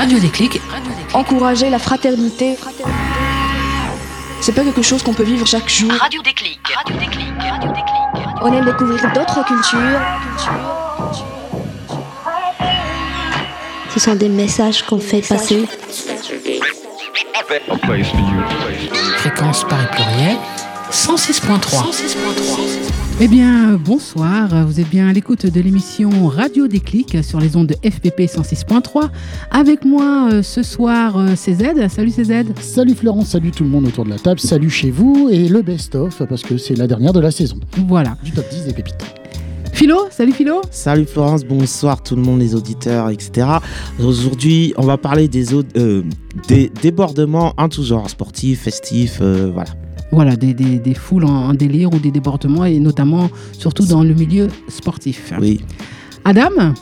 Radio Déclic. Encourager la fraternité. C'est pas quelque chose qu'on peut vivre chaque jour. Radio Déclic. Radio Déclic. Radio Déclic. On aime découvrir d'autres cultures. Ce sont des messages qu'on fait passer. Fréquence Paris Pluriel 106.3. Eh bien, bonsoir. Vous êtes bien à l'écoute de l'émission Radio Déclic sur les ondes de FPP 106.3. Avec moi euh, ce soir, euh, CZ. Salut CZ. Salut Florence, salut tout le monde autour de la table, salut chez vous et le best-of parce que c'est la dernière de la saison Voilà. du top 10 des pépites. Philo, salut Philo. Salut Florence, bonsoir tout le monde, les auditeurs, etc. Aujourd'hui, on va parler des, euh, des débordements en tout genre, sportifs, festifs, euh, voilà. Voilà, des, des- des foules en, en délire ou des débordements et notamment, surtout dans le milieu sportif. Oui. Adam?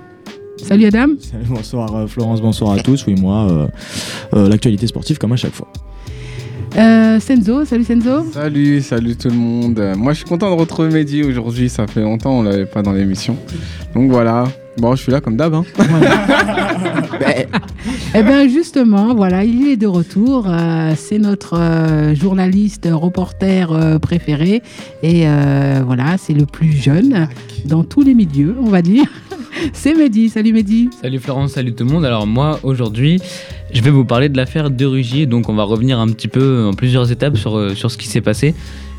Salut Adam. Salut, Bonsoir euh, Florence, bonsoir à tous. Oui, moi, euh, euh, l'actualité sportive comme à chaque fois. Euh, Senzo, salut Senzo. Salut, salut tout le monde. Moi, je suis content de retrouver Mehdi aujourd'hui. Ça fait longtemps, on l'avait pas dans l'émission. Donc voilà. Bon, je suis là comme d'hab. hein. Eh bien justement, voilà, il est de retour. Euh, c'est notre euh, journaliste, reporter euh, préféré. Et euh, voilà, c'est le plus jeune dans tous les milieux, on va dire. c'est Mehdi. Salut Mehdi. Salut Florence, salut tout le monde. Alors moi aujourd'hui, je vais vous parler de l'affaire de Rugier. Donc on va revenir un petit peu en plusieurs étapes sur, sur ce qui s'est passé.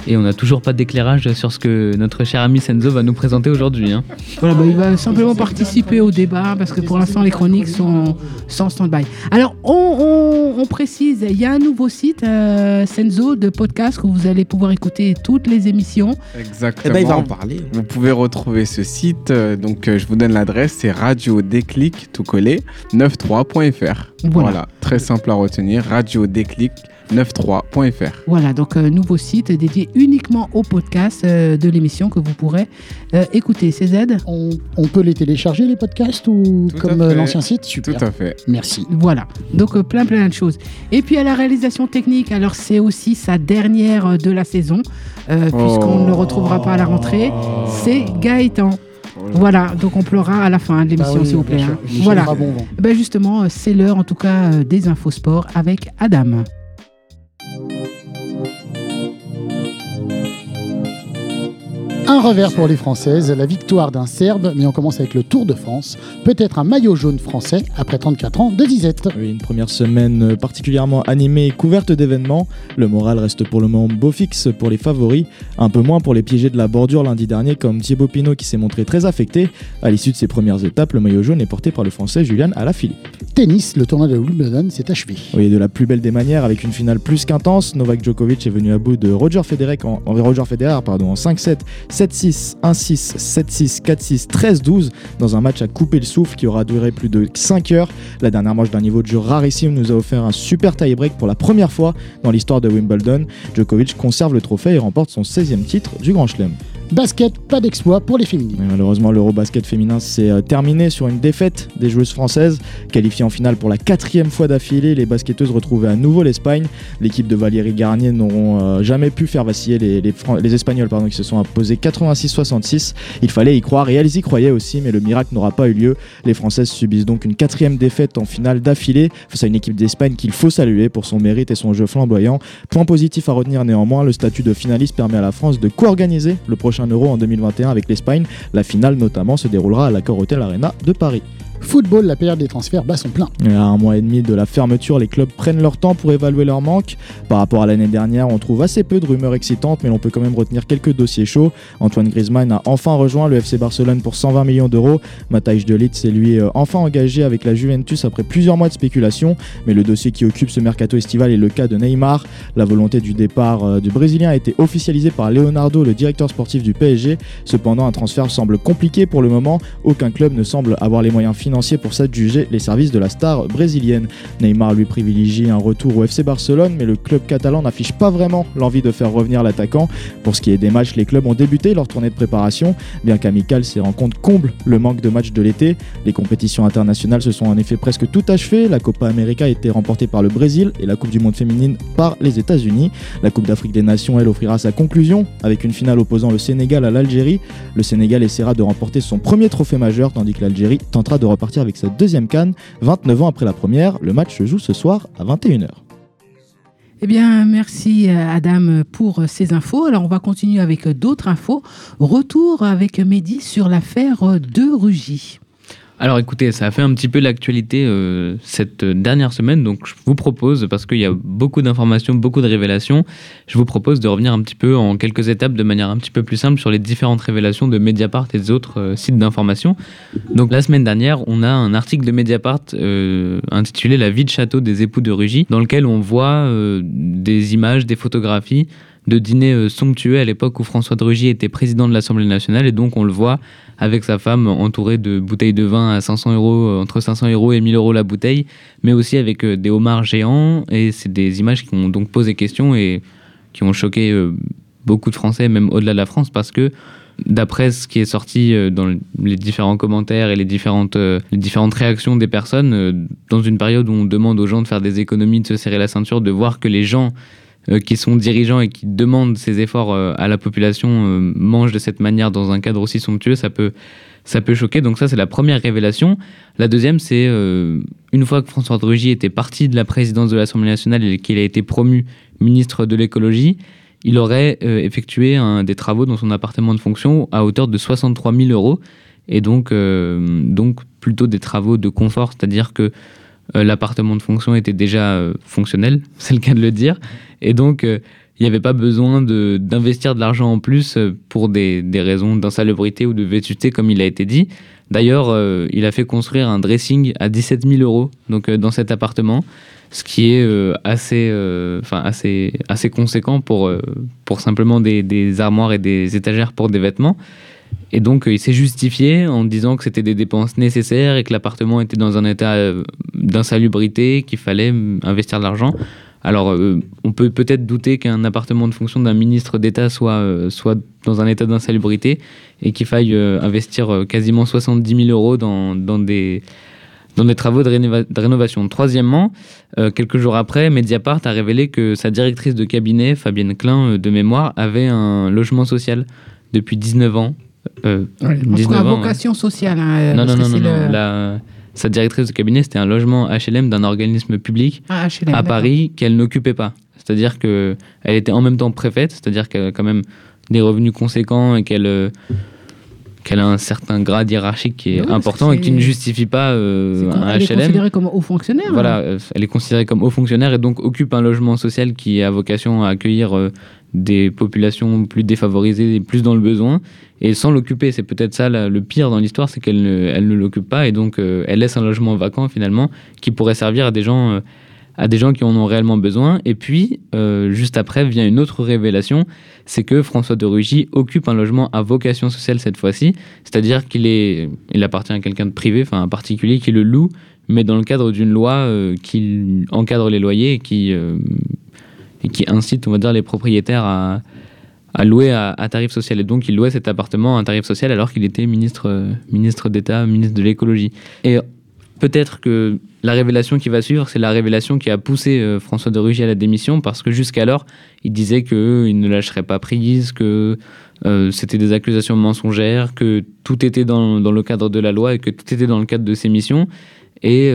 Et on n'a toujours pas d'éclairage sur ce que notre cher ami Senzo va nous présenter aujourd'hui. hein. Voilà, bah, il va simplement participer au débat parce que pour l'instant les chroniques sont sans stand-by. Alors on, on- on précise, il y a un nouveau site, euh, Senzo, de podcast où vous allez pouvoir écouter toutes les émissions. Eh Exactement. ben, il va en parler. Vous pouvez retrouver ce site. euh, Donc, euh, je vous donne l'adresse. C'est radio déclic tout collé 93.fr. Voilà. Voilà. Très simple à retenir. Radio déclic 93.fr. Voilà, donc euh, nouveau site dédié uniquement au podcast euh, de l'émission que vous pourrez euh, écouter. CZ On, on peut les télécharger les podcasts ou Tout comme l'ancien site? Tout à fait. Merci. Voilà, donc euh, plein plein de choses. Et puis à la réalisation technique, alors c'est aussi sa dernière de la saison, euh, puisqu'on Oh. ne le retrouvera pas à la rentrée, c'est Gaëtan. Voilà, donc on pleurera à la fin de l'émission, Ah oui, s'il vous plaît. hein. Voilà, bon vent. ben justement, euh, c'est l'heure en tout cas euh, des infos sport avec Adam. Un revers pour les Françaises, la victoire d'un Serbe, mais on commence avec le Tour de France. Peut-être un maillot jaune français après 34 ans de disette. Oui, une première semaine particulièrement animée et couverte d'événements. Le moral reste pour le moment beau fixe pour les favoris, un peu moins pour les piégés de la bordure lundi dernier comme Thibaut Pinot qui s'est montré très affecté. À l'issue de ses premières étapes, le maillot jaune est porté par le français Julian Alaphilippe. Tennis, le tournoi de Wimbledon s'est achevé. Oui, de la plus belle des manières, avec une finale plus qu'intense, Novak Djokovic est venu à bout de Roger Federer en, en- Roger Federer, pardon, en 5-7, 7-6, 1-6, 7-6, 4-6, 13-12, dans un match à couper le souffle qui aura duré plus de 5 heures. La dernière manche d'un niveau de jeu rarissime nous a offert un super tie-break pour la première fois dans l'histoire de Wimbledon. Djokovic conserve le trophée et remporte son 16e titre du Grand Chelem. Basket, pas d'exploit pour les féminines. Mais malheureusement, l'Eurobasket féminin s'est euh, terminé sur une défaite des joueuses françaises. Qualifiées en finale pour la quatrième fois d'affilée, les basketteuses retrouvaient à nouveau l'Espagne. L'équipe de Valérie Garnier n'auront euh, jamais pu faire vaciller les, les Fran- les Espagnols pardon, qui se sont imposés 86-66. Il fallait y croire et elles y croyaient aussi, mais le miracle n'aura pas eu lieu. Les Françaises subissent donc une quatrième défaite en finale d'affilée face à une équipe d'Espagne qu'il faut saluer pour son mérite et son jeu flamboyant. Point positif à retenir néanmoins, le statut de finaliste permet à la France de co-organiser le prochain Euro en 2021 avec l'Espagne. La finale notamment se déroulera à l'Accor Hotel Arena de Paris. Football, la période des transferts bat son plein. À un mois et demi de la fermeture, les clubs prennent leur temps pour évaluer leur manque. Par rapport à l'année dernière, on trouve assez peu de rumeurs excitantes, mais l'on peut quand même retenir quelques dossiers chauds. Antoine Griezmann a enfin rejoint le FC Barcelone pour 120 millions d'euros. Matthijs de Ligt s'est lui euh, enfin engagé avec la Juventus après plusieurs mois de spéculation. Mais le dossier qui occupe ce mercato estival est le cas de Neymar. La volonté du départ euh, du Brésilien a été officialisée par Leonardo, le directeur sportif du PSG. Cependant, un transfert semble compliqué pour le moment. Aucun club ne semble avoir les moyens financiers pour s'adjuger les services de la star brésilienne. Neymar lui privilégie un retour au FC Barcelone, mais le club catalan n'affiche pas vraiment l'envie de faire revenir l'attaquant. Pour ce qui est des matchs, les clubs ont débuté leur tournée de préparation. Bien qu'amical, ces rencontres comblent le manque de matchs de l'été. Les compétitions internationales se sont en effet presque toutes achevées. La Copa América a été remportée par le Brésil et la Coupe du Monde féminine par les États-Unis. La Coupe d'Afrique des Nations, elle, offrira sa conclusion avec une finale opposant le Sénégal à l'Algérie. Le Sénégal essaiera de remporter son premier trophée majeur, tandis que l'Algérie tentera de partir avec sa deuxième canne, 29 ans après la première. Le match se joue ce soir à 21h. Eh bien, merci euh, Adam pour ces infos. Alors, on va continuer avec d'autres infos. Retour avec Mehdi sur l'affaire de Rugy. Alors écoutez, ça a fait un petit peu l'actualité euh, cette dernière semaine, donc je vous propose, parce qu'il y a beaucoup d'informations, beaucoup de révélations, je vous propose de revenir un petit peu en quelques étapes de manière un petit peu plus simple sur les différentes révélations de Mediapart et des autres euh, sites d'information. Donc la semaine dernière, on a un article de Mediapart euh, intitulé La vie de château des époux de Rugy, dans lequel on voit des images, des photographies de dîners somptueux à l'époque où François de Rugy était président de l'Assemblée nationale, et donc on le voit avec sa femme entourée de bouteilles de vin à 500 euros, euh, entre 500 euros et 1000 euros la bouteille, mais aussi avec euh, des homards géants. Et c'est des images qui ont donc posé question et qui ont choqué euh, beaucoup de Français, même au-delà de la France, parce que d'après ce qui est sorti dans les différents commentaires et les différentes, les différentes réactions des personnes, dans une période où on demande aux gens de faire des économies, de se serrer la ceinture, de voir que les gens euh, qui sont dirigeants et qui demandent ces efforts euh, à la population euh, mangent de cette manière dans un cadre aussi somptueux, ça peut, ça peut choquer. Donc ça, c'est la première révélation. La deuxième, c'est une fois que François de était parti de la présidence de l'Assemblée nationale et qu'il a été promu ministre de l'écologie, il aurait effectué des travaux dans son appartement de fonction à hauteur de 63 000 euros. Et donc, donc plutôt des travaux de confort, c'est-à-dire que l'appartement de fonction était déjà fonctionnel, c'est le cas de le dire. Et donc, euh, il n'y avait pas besoin d'investir de, l'argent en plus euh, pour des, des raisons d'insalubrité ou de vétusté, comme il a été dit. D'ailleurs, euh, il a fait construire un dressing à 17 000 euros donc, dans cet appartement, ce qui est assez, assez, assez conséquent pour, pour simplement des, des, armoires et des étagères pour des vêtements. Et donc, il s'est justifié en disant que c'était des dépenses nécessaires et que l'appartement était dans un état d'insalubrité, qu'il fallait investir de l'argent. Alors, euh, on peut peut-être douter qu'un appartement de fonction d'un ministre d'État soit, euh, soit dans un état d'insalubrité et qu'il faille euh, investir quasiment 70 000 euros dans, dans, des, dans des travaux de, rénovation. Troisièmement, quelques jours après, Mediapart a révélé que sa directrice de cabinet, Fabienne Klein, de mémoire, avait un logement social depuis 19 ans. Euh, 19 ans, vocation sociale. Hein, non, non, non, non, non, sa directrice de cabinet, c'était un logement HLM d'un organisme public ah, à Paris qu'elle n'occupait pas. C'est-à-dire qu'elle était en même temps préfète, c'est-à-dire qu'elle a quand même des revenus conséquents et qu'elle euh, qu'elle a un certain grade hiérarchique qui est important et qui ne justifie pas euh, un HLM. Elle est considérée comme haut fonctionnaire. Voilà, hein. euh, elle est considérée comme haut fonctionnaire et donc occupe un logement social qui a vocation à accueillir des populations plus défavorisées et plus dans le besoin et sans l'occuper. C'est peut-être ça le pire dans l'histoire, c'est qu'elle ne, elle ne l'occupe pas et donc euh, elle laisse un logement vacant finalement qui pourrait servir à des gens, euh, à des gens qui en ont réellement besoin. Et puis, euh, juste après, vient une autre révélation, c'est que François de Rugy occupe un logement à vocation sociale cette fois-ci, c'est-à-dire qu'il est, il appartient à quelqu'un de privé, enfin un particulier qui le loue, mais dans le cadre d'une loi qui encadre les loyers et qui, et qui incite, on va dire, les propriétaires à louer à, tarif social. Et donc, il louait cet appartement à tarif social alors qu'il était ministre, euh, ministre d'État, ministre de l'écologie. Et peut-être que la révélation qui va suivre, c'est la révélation qui a poussé euh, François de Rugy à la démission parce que jusqu'alors, il disait qu'il ne lâcherait pas prise, que euh, c'était des accusations mensongères, que tout était dans, le cadre de la loi et que tout était dans le cadre de ses missions et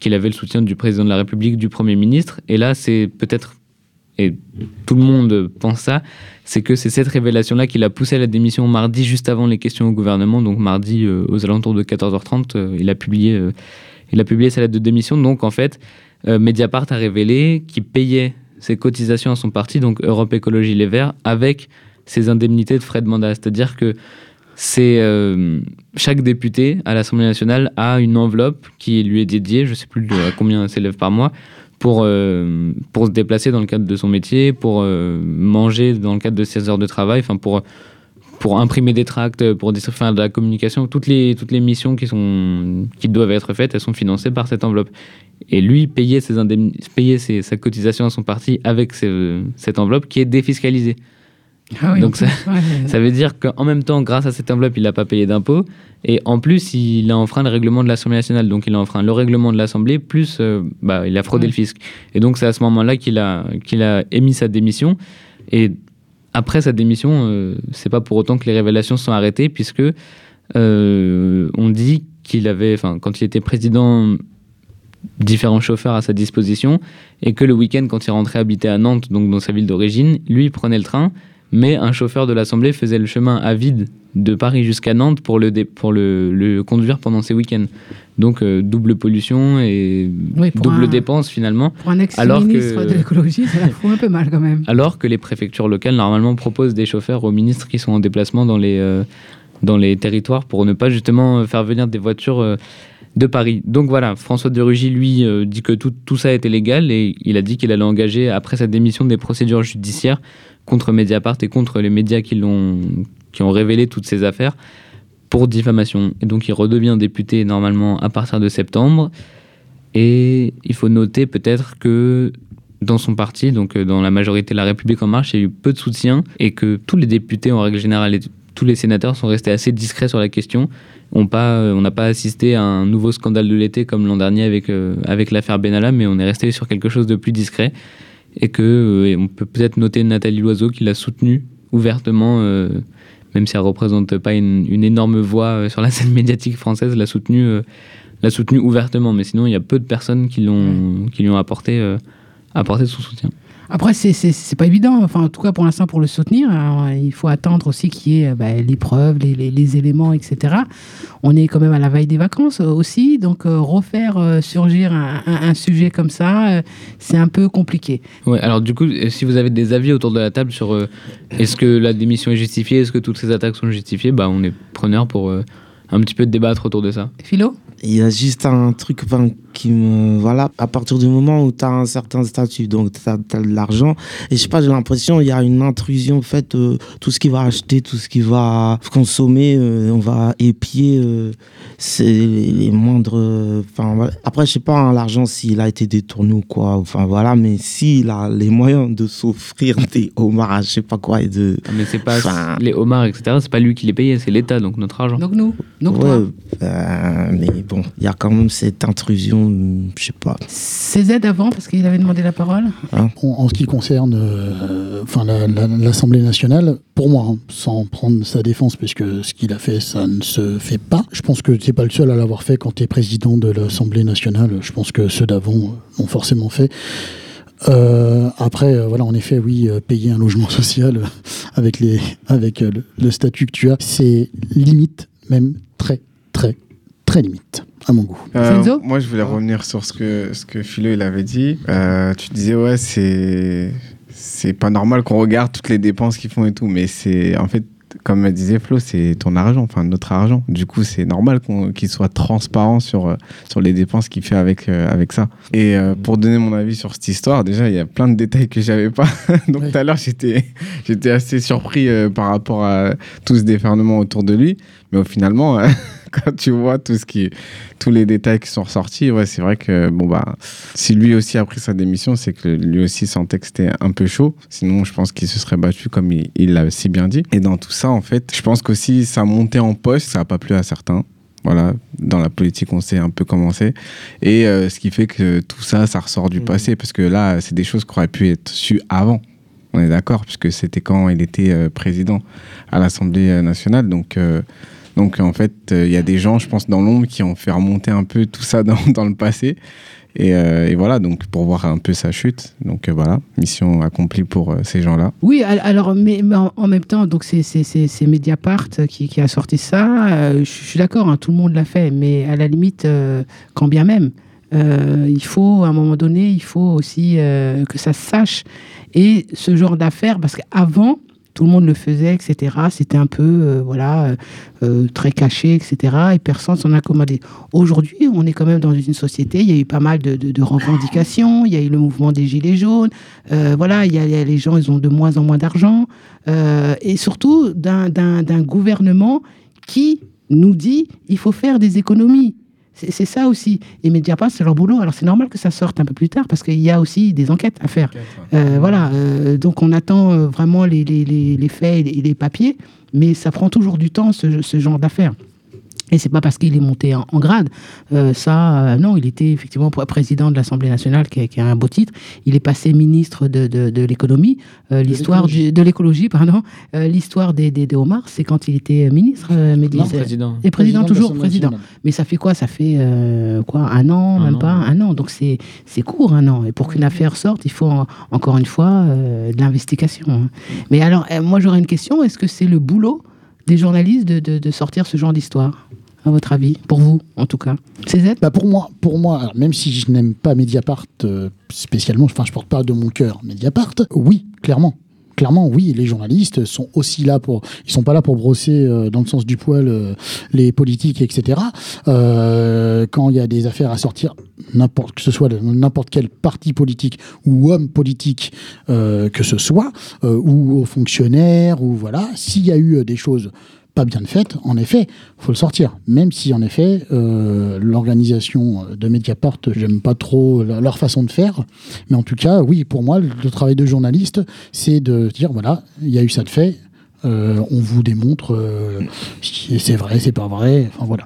qu'il avait le soutien du président de la République, du Premier ministre. Et là, c'est peut-être et tout le monde pense ça, c'est que c'est cette révélation-là qui l'a poussé à la démission mardi, juste avant les questions au gouvernement. Donc mardi, euh, aux alentours de 14h30, euh, il, a publié, euh, il a publié sa lettre de démission. Donc en fait, Mediapart a révélé qu'il payait ses cotisations à son parti, donc Europe Écologie Les Verts, avec ses indemnités de frais de mandat. C'est-à-dire que c'est chaque député à l'Assemblée nationale a une enveloppe qui lui est dédiée, je ne sais plus à combien elle s'élève par mois, pour, euh, pour se déplacer dans le cadre de son métier, pour euh, manger dans le cadre de ses heures de travail, pour, pour imprimer des tracts, pour faire de la communication. Toutes les, toutes les missions qui, sont, qui doivent être faites, elles sont financées par cette enveloppe. Et lui, payer, ses ses, sa cotisation à son parti avec cette enveloppe qui est défiscalisée. Ah Donc ça, ça, veut dire qu'en même temps, grâce à cette enveloppe, il n'a pas payé d'impôts. Et en plus, il a enfreint le règlement de l'Assemblée nationale. Donc il a enfreint le règlement de l'Assemblée, plus euh, bah, il a fraudé le fisc. Et donc c'est à ce moment-là qu'il a, qu'il a émis sa démission. Et après sa démission, euh, c'est pas pour autant que les révélations sont arrêtées, puisque euh, on dit qu'il avait, enfin, quand il était président, différents chauffeurs à sa disposition et que le week-end, quand il rentrait habiter à Nantes, donc dans sa ville d'origine, lui il prenait le train, mais un chauffeur de l'Assemblée faisait le chemin à vide de Paris jusqu'à Nantes pour le, dé- pour le, le conduire pendant ses week-ends. Donc euh, double pollution et Oui, double un- dépense finalement. Pour un Alors ex-ministre que- de l'écologie, ça la fout un peu mal quand même. Alors que les préfectures locales, normalement, proposent des chauffeurs aux ministres qui sont en déplacement dans les, euh, dans les territoires pour ne pas justement euh, faire venir des voitures euh, de Paris. Donc voilà, François de Rugy, lui, dit que tout, tout ça était légal et il a dit qu'il allait engager, après sa démission, des procédures judiciaires contre Mediapart et contre les médias qui, l'ont, qui ont révélé toutes ces affaires pour diffamation. Et donc il redevient député normalement à partir de septembre. Et il faut noter peut-être que dans son parti, donc euh, dans la majorité de la République en marche, il y a eu peu de soutien et que tous les députés en règle générale et tous les sénateurs sont restés assez discrets sur la question. On euh, n'a pas assisté à un nouveau scandale de l'été comme l'an dernier avec, euh, avec l'affaire Benalla, mais on est resté sur quelque chose de plus discret et que euh, et on peut peut-être noter Nathalie Loiseau qui l'a soutenu ouvertement, euh, même si elle représente pas une, une énorme voix euh, sur la scène médiatique française, l'a soutenu, l'a soutenu ouvertement. Mais sinon, il y a peu de personnes qui l'ont, qui lui ont apporté, euh, apporté son soutien. Après, c'est- c'est c'est pas évident. Enfin, en tout cas, pour l'instant, pour le soutenir, alors, il faut attendre aussi qu'il y ait euh, bah, les preuves, les, les- les éléments, etc. On est quand même à la veille des vacances euh, aussi, donc euh, refaire euh, surgir un, un- un sujet comme ça, euh, c'est un peu compliqué. Ouais, alors du coup, si vous avez des avis autour de la table sur euh, est-ce que la démission est justifiée, est-ce que toutes ces attaques sont justifiées, bah, on est preneur pour euh, un petit peu débattre autour de ça. Philo? Il y a juste un truc enfin, qui me. Voilà, à partir du moment où tu as un certain statut, donc tu as, de l'argent, et je sais pas, j'ai l'impression qu'il y a une intrusion faite, euh, tout ce qu'il va acheter, tout ce qu'il va consommer, euh, on va épier euh, c'est les, les moindres. euh, Enfin, voilà. Après, je sais pas, hein, l'argent, s'il a été détourné ou quoi, enfin voilà, mais s'il a les moyens de s'offrir des homards, je sais pas quoi, et de. Mais c'est pas Enfin, les homards, etc. C'est pas lui qui les payait, c'est l'État, donc notre argent. Donc nous, donc ouais, toi. euh, mais bon, il y a quand même cette intrusion, je sais pas. CZ avant, parce qu'il avait demandé la parole. En, en ce qui concerne euh, enfin, la- la- l'Assemblée nationale, pour moi, hein, sans prendre sa défense, puisque ce qu'il a fait, ça ne se fait pas. Je pense que tu n'es pas le seul à l'avoir fait quand tu es président de l'Assemblée nationale. Je pense que ceux d'avant l'ont forcément fait. Euh, après, euh, voilà, en effet, oui, euh, payer un logement social euh, avec, les, avec euh, le, le statut que tu as, c'est limite, même très, très, très limite, à mon goût. Euh, moi, je voulais revenir sur ce que, ce que Philo il avait dit. Euh, tu disais, ouais, c'est, c'est pas normal qu'on regarde toutes les dépenses qu'ils font et tout, mais c'est, en fait, comme disait Flo, c'est ton argent, enfin notre argent. Du coup, c'est normal qu'on, qu'il soit transparent sur, euh, sur les dépenses qu'il fait avec, euh, avec ça. Et euh, pour donner mon avis sur cette histoire, déjà, il y a plein de détails que j'avais pas. Donc, tout à l'heure, j'étais, j'étais assez surpris euh, par rapport à tout ce déferlement autour de lui. Mais au finalement, euh, quand tu vois tout ce qui, tous les détails qui sont ressortis, ouais, c'est vrai que bon bah, si lui aussi a pris sa démission, c'est que lui aussi sentait que c'était un peu chaud. Sinon, je pense qu'il se serait battu comme il l'a si bien dit. Et dans tout ça, en fait, je pense qu'aussi sa montée en poste, ça n'a pas plu à certains. Voilà, dans la politique, on sait un peu comment c'est. Et euh, ce qui fait que tout ça, ça ressort du Mhm. passé, parce que là, c'est des choses qui auraient pu être sues avant. On est d'accord, puisque c'était quand il était euh, président à l'Assemblée euh, nationale. Donc, euh, donc en fait, euh, il y a des gens, je pense, dans l'ombre qui ont fait remonter un peu tout ça dans, le passé. Et, euh, et voilà, donc pour voir un peu sa chute. Donc euh, voilà, mission accomplie pour ces gens-là. Oui, al- alors, mais, en, même temps, donc c'est Mediapart qui, a sorti ça. Je suis d'accord, hein, tout le monde l'a fait, mais à la limite, quand bien même, il faut, à un moment donné, il faut aussi que ça se sache. Et ce genre d'affaires, parce qu'avant, tout le monde le faisait, etc. C'était un peu, euh, voilà, euh, euh, très caché, etc. Et personne s'en accommodait. Aujourd'hui, on est quand même dans une société, il y a eu pas mal de, revendications, il y a eu le mouvement des Gilets jaunes, voilà, il y a, il y a- les gens, ils ont de moins en moins d'argent, et surtout d'un gouvernement qui nous dit il faut faire des économies. C'est ça aussi. Et Mediapart, c'est leur boulot. Alors c'est normal que ça sorte un peu plus tard parce qu'il y a aussi des enquêtes à faire. Euh, voilà. euh, donc on attend euh, vraiment les, les- les- les faits et les, et les papiers, mais ça prend toujours du temps, ce, ce genre d'affaires. Et c'est pas parce qu'il est monté en, en grade. Euh, ça, euh, non, il était effectivement pr- président de l'Assemblée nationale, qui, a- qui a un beau titre. Il est passé ministre de, de, de l'économie. Euh, l'histoire de l'écologie, pardon. Euh, l'histoire des, des, des homards, c'est quand il était ministre, euh, Mehdi. Non, C'est- président. Et président, de toujours président. Mais ça fait quoi? Ça fait euh, quoi? Un an, Un même an. pas? Un an. Donc c'est c'est court, un an. Et pour qu'une affaire sorte, il faut en- encore une fois euh, de l'investigation. hein. Mais alors, moi j'aurais une question. Est-ce que c'est le boulot des journalistes de, sortir ce genre d'histoire à votre avis Pour vous, en tout cas? CZ Bah pour moi, pour moi même si je n'aime pas Mediapart euh, spécialement, enfin je porte pas de mon cœur Mediapart, oui, clairement. Clairement, oui, les journalistes sont aussi là pour. Ils sont pas là pour brosser euh, dans le sens du poil euh, les politiques, etc. Euh, quand il y a des affaires à sortir, que ce soit n'importe quel parti politique ou homme politique que ce soit, ou aux fonctionnaires, ou voilà, s'il y a eu des choses pas bien faites, en effet, faut le sortir. Même si, en effet, euh, l'organisation de Mediapart, j'aime pas trop leur façon de faire. Mais en tout cas, oui, pour moi, le, travail de journaliste, c'est de dire voilà, il y a eu ça de fait. euh, on vous démontre euh, si c'est vrai, c'est pas vrai. Enfin voilà.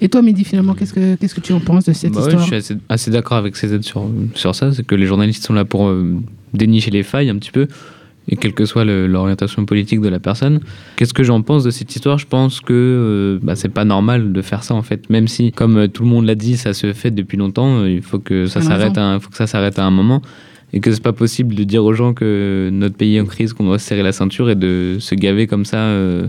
Et toi, Mehdi, finalement, qu'est-ce que qu'est-ce que tu en penses de cette Bah ouais, histoire je suis assez, assez d'accord avec CZ sur, sur ça, c'est que les journalistes sont là pour euh, dénicher les failles un petit peu, et quelle que soit l'orientation politique de la personne. Qu'est-ce que j'en pense de cette histoire? Je pense que euh, bah, c'est pas normal de faire ça en fait, même si, comme euh, tout le monde l'a dit, ça se fait depuis longtemps, euh, il faut que ça s'arrête à, un- faut que ça s'arrête à un moment. Et que c'est pas possible de dire aux gens que notre pays est en crise, qu'on doit se serrer la ceinture et de se gaver comme ça euh,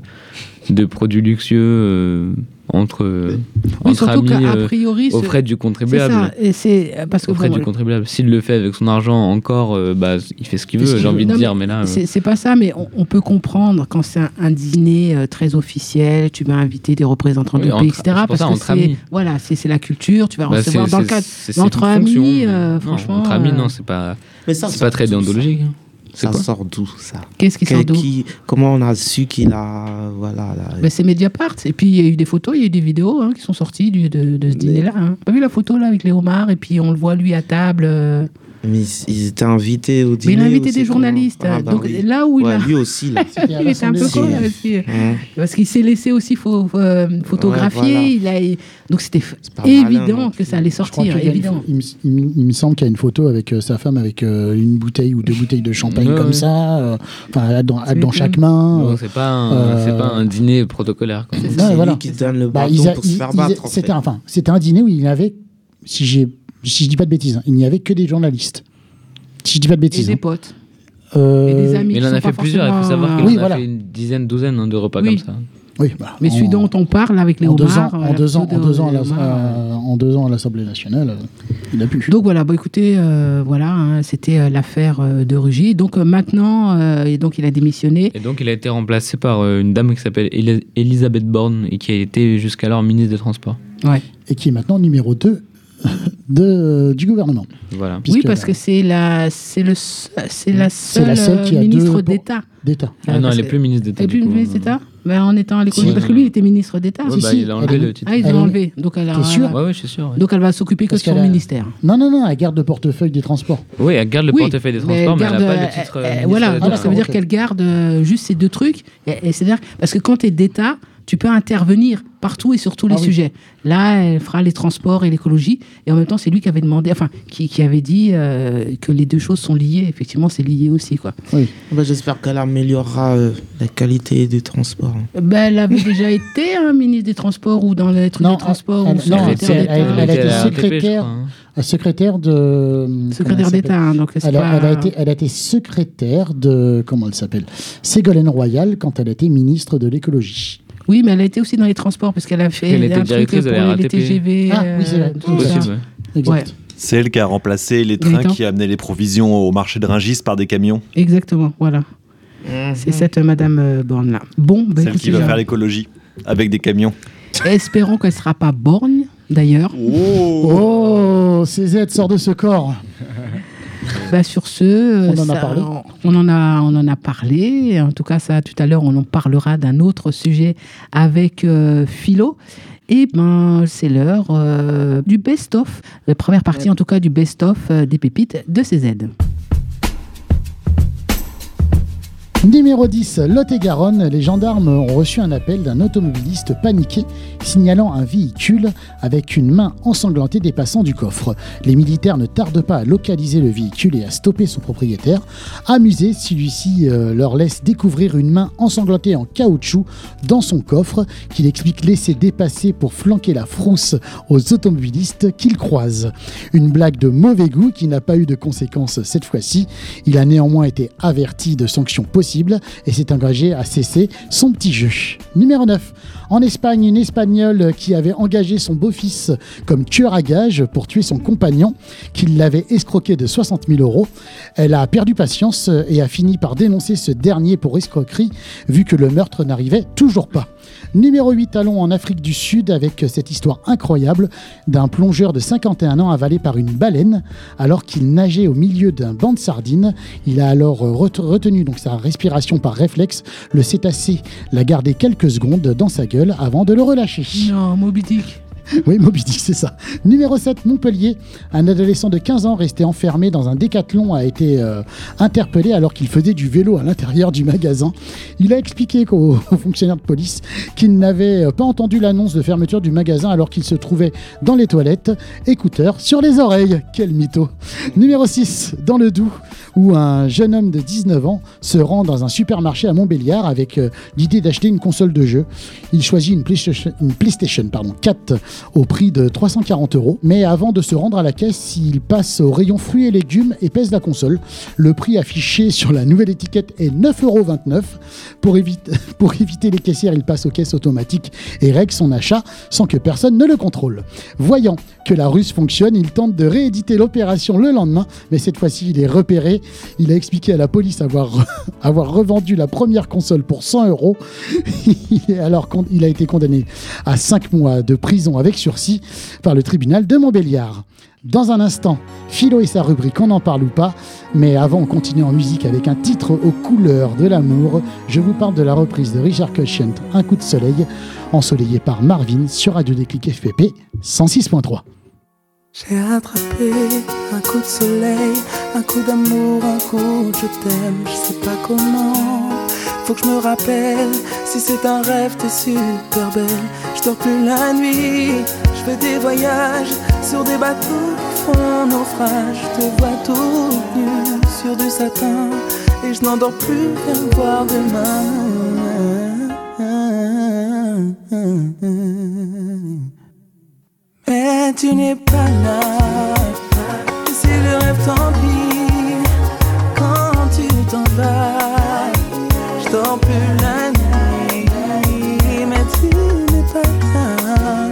de produits luxueux euh, entre, euh, Oui, entre surtout amis qu'à euh, priori, aux frais du c'est contribuable ça. Et c'est euh, parce que aux frais bon, du contribuable. S'il le fait avec son argent encore, euh, bah, il fait ce qu'il veut, j'ai veut. envie Non, de dire, mais là. euh, C'est pas ça, mais on, on peut comprendre quand c'est un, un dîner euh, très officiel, tu vas inviter des représentants Oui, du entre- pays, etc. Parce ça, que entre c'est amis. voilà, c'est c'est la culture, tu vas bah, recevoir c'est- dans le cadre. entre amis, euh, franchement, Entre amis, euh, non, c'est pas, pas très déontologique. Ça sort d'où ça Qu'est-ce qui sort d'où qui- Comment on a su qu'il a. Voilà. là, Ben, c'est Mediapart. Et puis, il y a eu des photos, il y a eu des vidéos hein, qui sont sorties du- de, de ce dîner-là. Hein. Pas vu la photo là avec les homards et puis on le voit lui à table. Euh. Mais ils- étaient invités au Mais dîner. il a invité des journalistes. Ah, bah Donc oui. là où il Ouais, a. lui aussi, là. Il était un peu con là nationale. aussi. Hein. Parce qu'il s'est laissé aussi pho- euh, photographier. Ouais, il a... Donc c'était malin évident que ça allait sortir. une- Évident. il, me, il il semble qu'il y a une photo avec euh, sa femme avec euh, une bouteille ou deux bouteilles de champagne Ouais, comme ouais. ça, euh, enfin dans, dans chaque main. Bon, euh, c'est pas, un- euh, pas un dîner protocolaire. C'est voilà. lui qui donne le Bah, bâton pour se faire battre. C'était un- enfin, c'était un dîner où il y avait, si j'ai, si je dis pas de bêtises, hein, il n'y avait que des journalistes. Si je dis pas de Et bêtises. des hein. potes. Euh, Et des amis. Mais il en a fait plusieurs, il faut savoir qu'il Oui, en a voilà. fait une dizaine, douzaine hein, de repas Oui. comme ça. Oui, bah, Mais celui en- dont on parle avec les en deux ans, homards. en deux ans, photo en deux ans, à des la- homards, en deux ans à l'Assemblée nationale, euh, il a pu. Donc voilà, bah écoutez, euh, voilà, hein, c'était euh, l'affaire euh, de Rugy. Donc euh, maintenant, euh, et donc il a démissionné. Et donc il a été remplacé par euh, une dame qui s'appelle Eli- Elisabeth Borne et qui a été jusqu'alors ministre des Transports. et qui est maintenant numéro 2 de, du gouvernement. Voilà. oui, parce bah, que c'est la, c'est le, c'est la C'est seule, la seule qui a ministre d'État. D'État. Ah non, elle est que- plus ministre d'État. Elle est plus ministre d'État Mais en étant à l'écologie, Si. parce que lui, il était ministre d'État. Ouais, Si, bah, si, il a enlevé elle le titre. Ah, ils Elle ont est- enlevé. Donc elle, a- sûr Ouais, ouais, je suis sûr. ouais. donc elle va s'occuper que de son a- ministère. Non, non, non, elle garde le portefeuille des transports. Oui, elle garde le Oui, portefeuille des transports, mais, garde, elle n'a pas euh, le titre. euh, euh, voilà, des donc ça veut dire qu'elle garde euh, juste ces deux trucs. Et, et c'est-à-dire, parce que quand tu es d'État, tu peux intervenir partout et sur tous les Ah oui. sujets. Là, elle fera les transports et l'écologie. Et en même temps, c'est lui qui avait demandé, enfin, qui, qui avait dit euh, que les deux choses sont liées. Effectivement, c'est lié aussi. Quoi. Bah, J'espère qu'elle améliorera euh, la qualité des transports. Ben, elle avait déjà été hein, ministre des Transports ou dans les trucs Non, des Transports elle- ou non, secrétaire c'est- d'État. elle- elle a était été secrétaire. hein. Secrétaire de. Secrétaire d'État. hein, donc c'est Elle a, pas- elle a été, elle a été secrétaire de. Comment elle s'appelle Ségolène Royal quand elle était ministre de l'écologie. Oui, mais elle a été aussi dans les transports parce qu'elle a fait Elle était un truc pour la les RATP. TGV. Ah, oui, c'est vrai. euh. Possible, ouais. Ouais. C'est elle qui a remplacé les trains qui amenaient les provisions au marché de Ringis par des camions. Exactement, voilà. C'est cette euh, Madame euh, Borne là. Bon, bah, Celle qui va faire l'écologie avec des camions. espérons qu'elle sera pas borgne d'ailleurs. Oh, CZ sort de ce corps. Bah, sur ce, On en a parlé. On en a, on en a parlé. En tout cas, ça, tout à l'heure, on en parlera d'un autre sujet avec euh, Philo. Et ben, c'est l'heure euh, du best-of, la première partie en tout cas du best-of euh, des pépites de CZ. Numéro 10, Lot-et-Garonne, les gendarmes ont reçu un appel d'un automobiliste paniqué signalant un véhicule avec une main ensanglantée dépassant du coffre. Les militaires ne tardent pas à localiser le véhicule et à stopper son propriétaire. Amusé, celui-ci euh, leur laisse découvrir une main ensanglantée en caoutchouc dans son coffre qu'il explique laisser dépasser pour flanquer la frousse aux automobilistes qu'il croise. Une blague de mauvais goût qui n'a pas eu de conséquences cette fois-ci. Il a néanmoins été averti de sanctions possibles et s'est engagé à cesser son petit jeu. Numéro 9. En Espagne, une Espagnole qui avait engagé son beau-fils comme tueur à gage pour tuer son compagnon, qui l'avait escroqué de 60 000 euros. Elle a perdu patience et a fini par dénoncer ce dernier pour escroquerie, vu que le meurtre n'arrivait toujours pas. Numéro 8, allons en Afrique du Sud avec cette histoire incroyable d'un plongeur de 51 ans avalé par une baleine alors qu'il nageait au milieu d'un banc de sardines. Il a alors retenu donc sa respiration par réflexe. Le cétacé l'a gardé quelques secondes dans sa gueule avant de le relâcher. Non. Oui, Moby Dick, c'est ça. Numéro 7, Montpellier. Un adolescent de 15 ans resté enfermé dans un décathlon a été euh, interpellé alors qu'il faisait du vélo à l'intérieur du magasin. Il a expliqué aux, fonctionnaires de police qu'il n'avait pas entendu l'annonce de fermeture du magasin alors qu'il se trouvait dans les toilettes, écouteurs sur les oreilles. Quel mytho. Numéro 6, dans le Doubs, où un jeune homme de 19 ans se rend dans un supermarché à Montbéliard avec euh, l'idée d'acheter une console de jeu. Il choisit une PlayStation, une PlayStation pardon, 4 au prix de 340 euros. Mais avant de se rendre à la caisse, il passe au rayon fruits et légumes et pèse la console. Le prix affiché sur la nouvelle étiquette est 9,29 euros. Pour, éviter, les caissières, il passe aux caisses automatiques et règle son achat sans que personne ne le contrôle. Voyant que la ruse fonctionne, il tente de rééditer l'opération le lendemain, mais cette fois-ci, il est repéré. Il a expliqué à la police avoir, avoir revendu la première console pour 100 euros. Alors il a été condamné à 5 mois de prison avec sursis par le tribunal de Montbéliard. Dans un instant, Philo et sa rubrique On en parle ou pas, mais avant on continue en musique avec un titre aux couleurs de l'amour. Je vous parle de la reprise de Richard Cushion, Un coup de soleil, ensoleillé par Marvin sur Radio Déclic FPP 106.3. J'ai attrapé un coup de soleil, un coup d'amour, un coup je t'aime, je sais. Faut que je me rappelle, si c'est un rêve, t'es super belle. Je dors plus la nuit, je fais des voyages sur des bateaux qui font naufrage. Je te vois tout nu sur du satin et je n'endors plus qu'à me voir demain. Mais tu n'es pas là. Et si le rêve t'envie quand tu t'en vas, dors plus la nuit. Mais tu n'es pas là.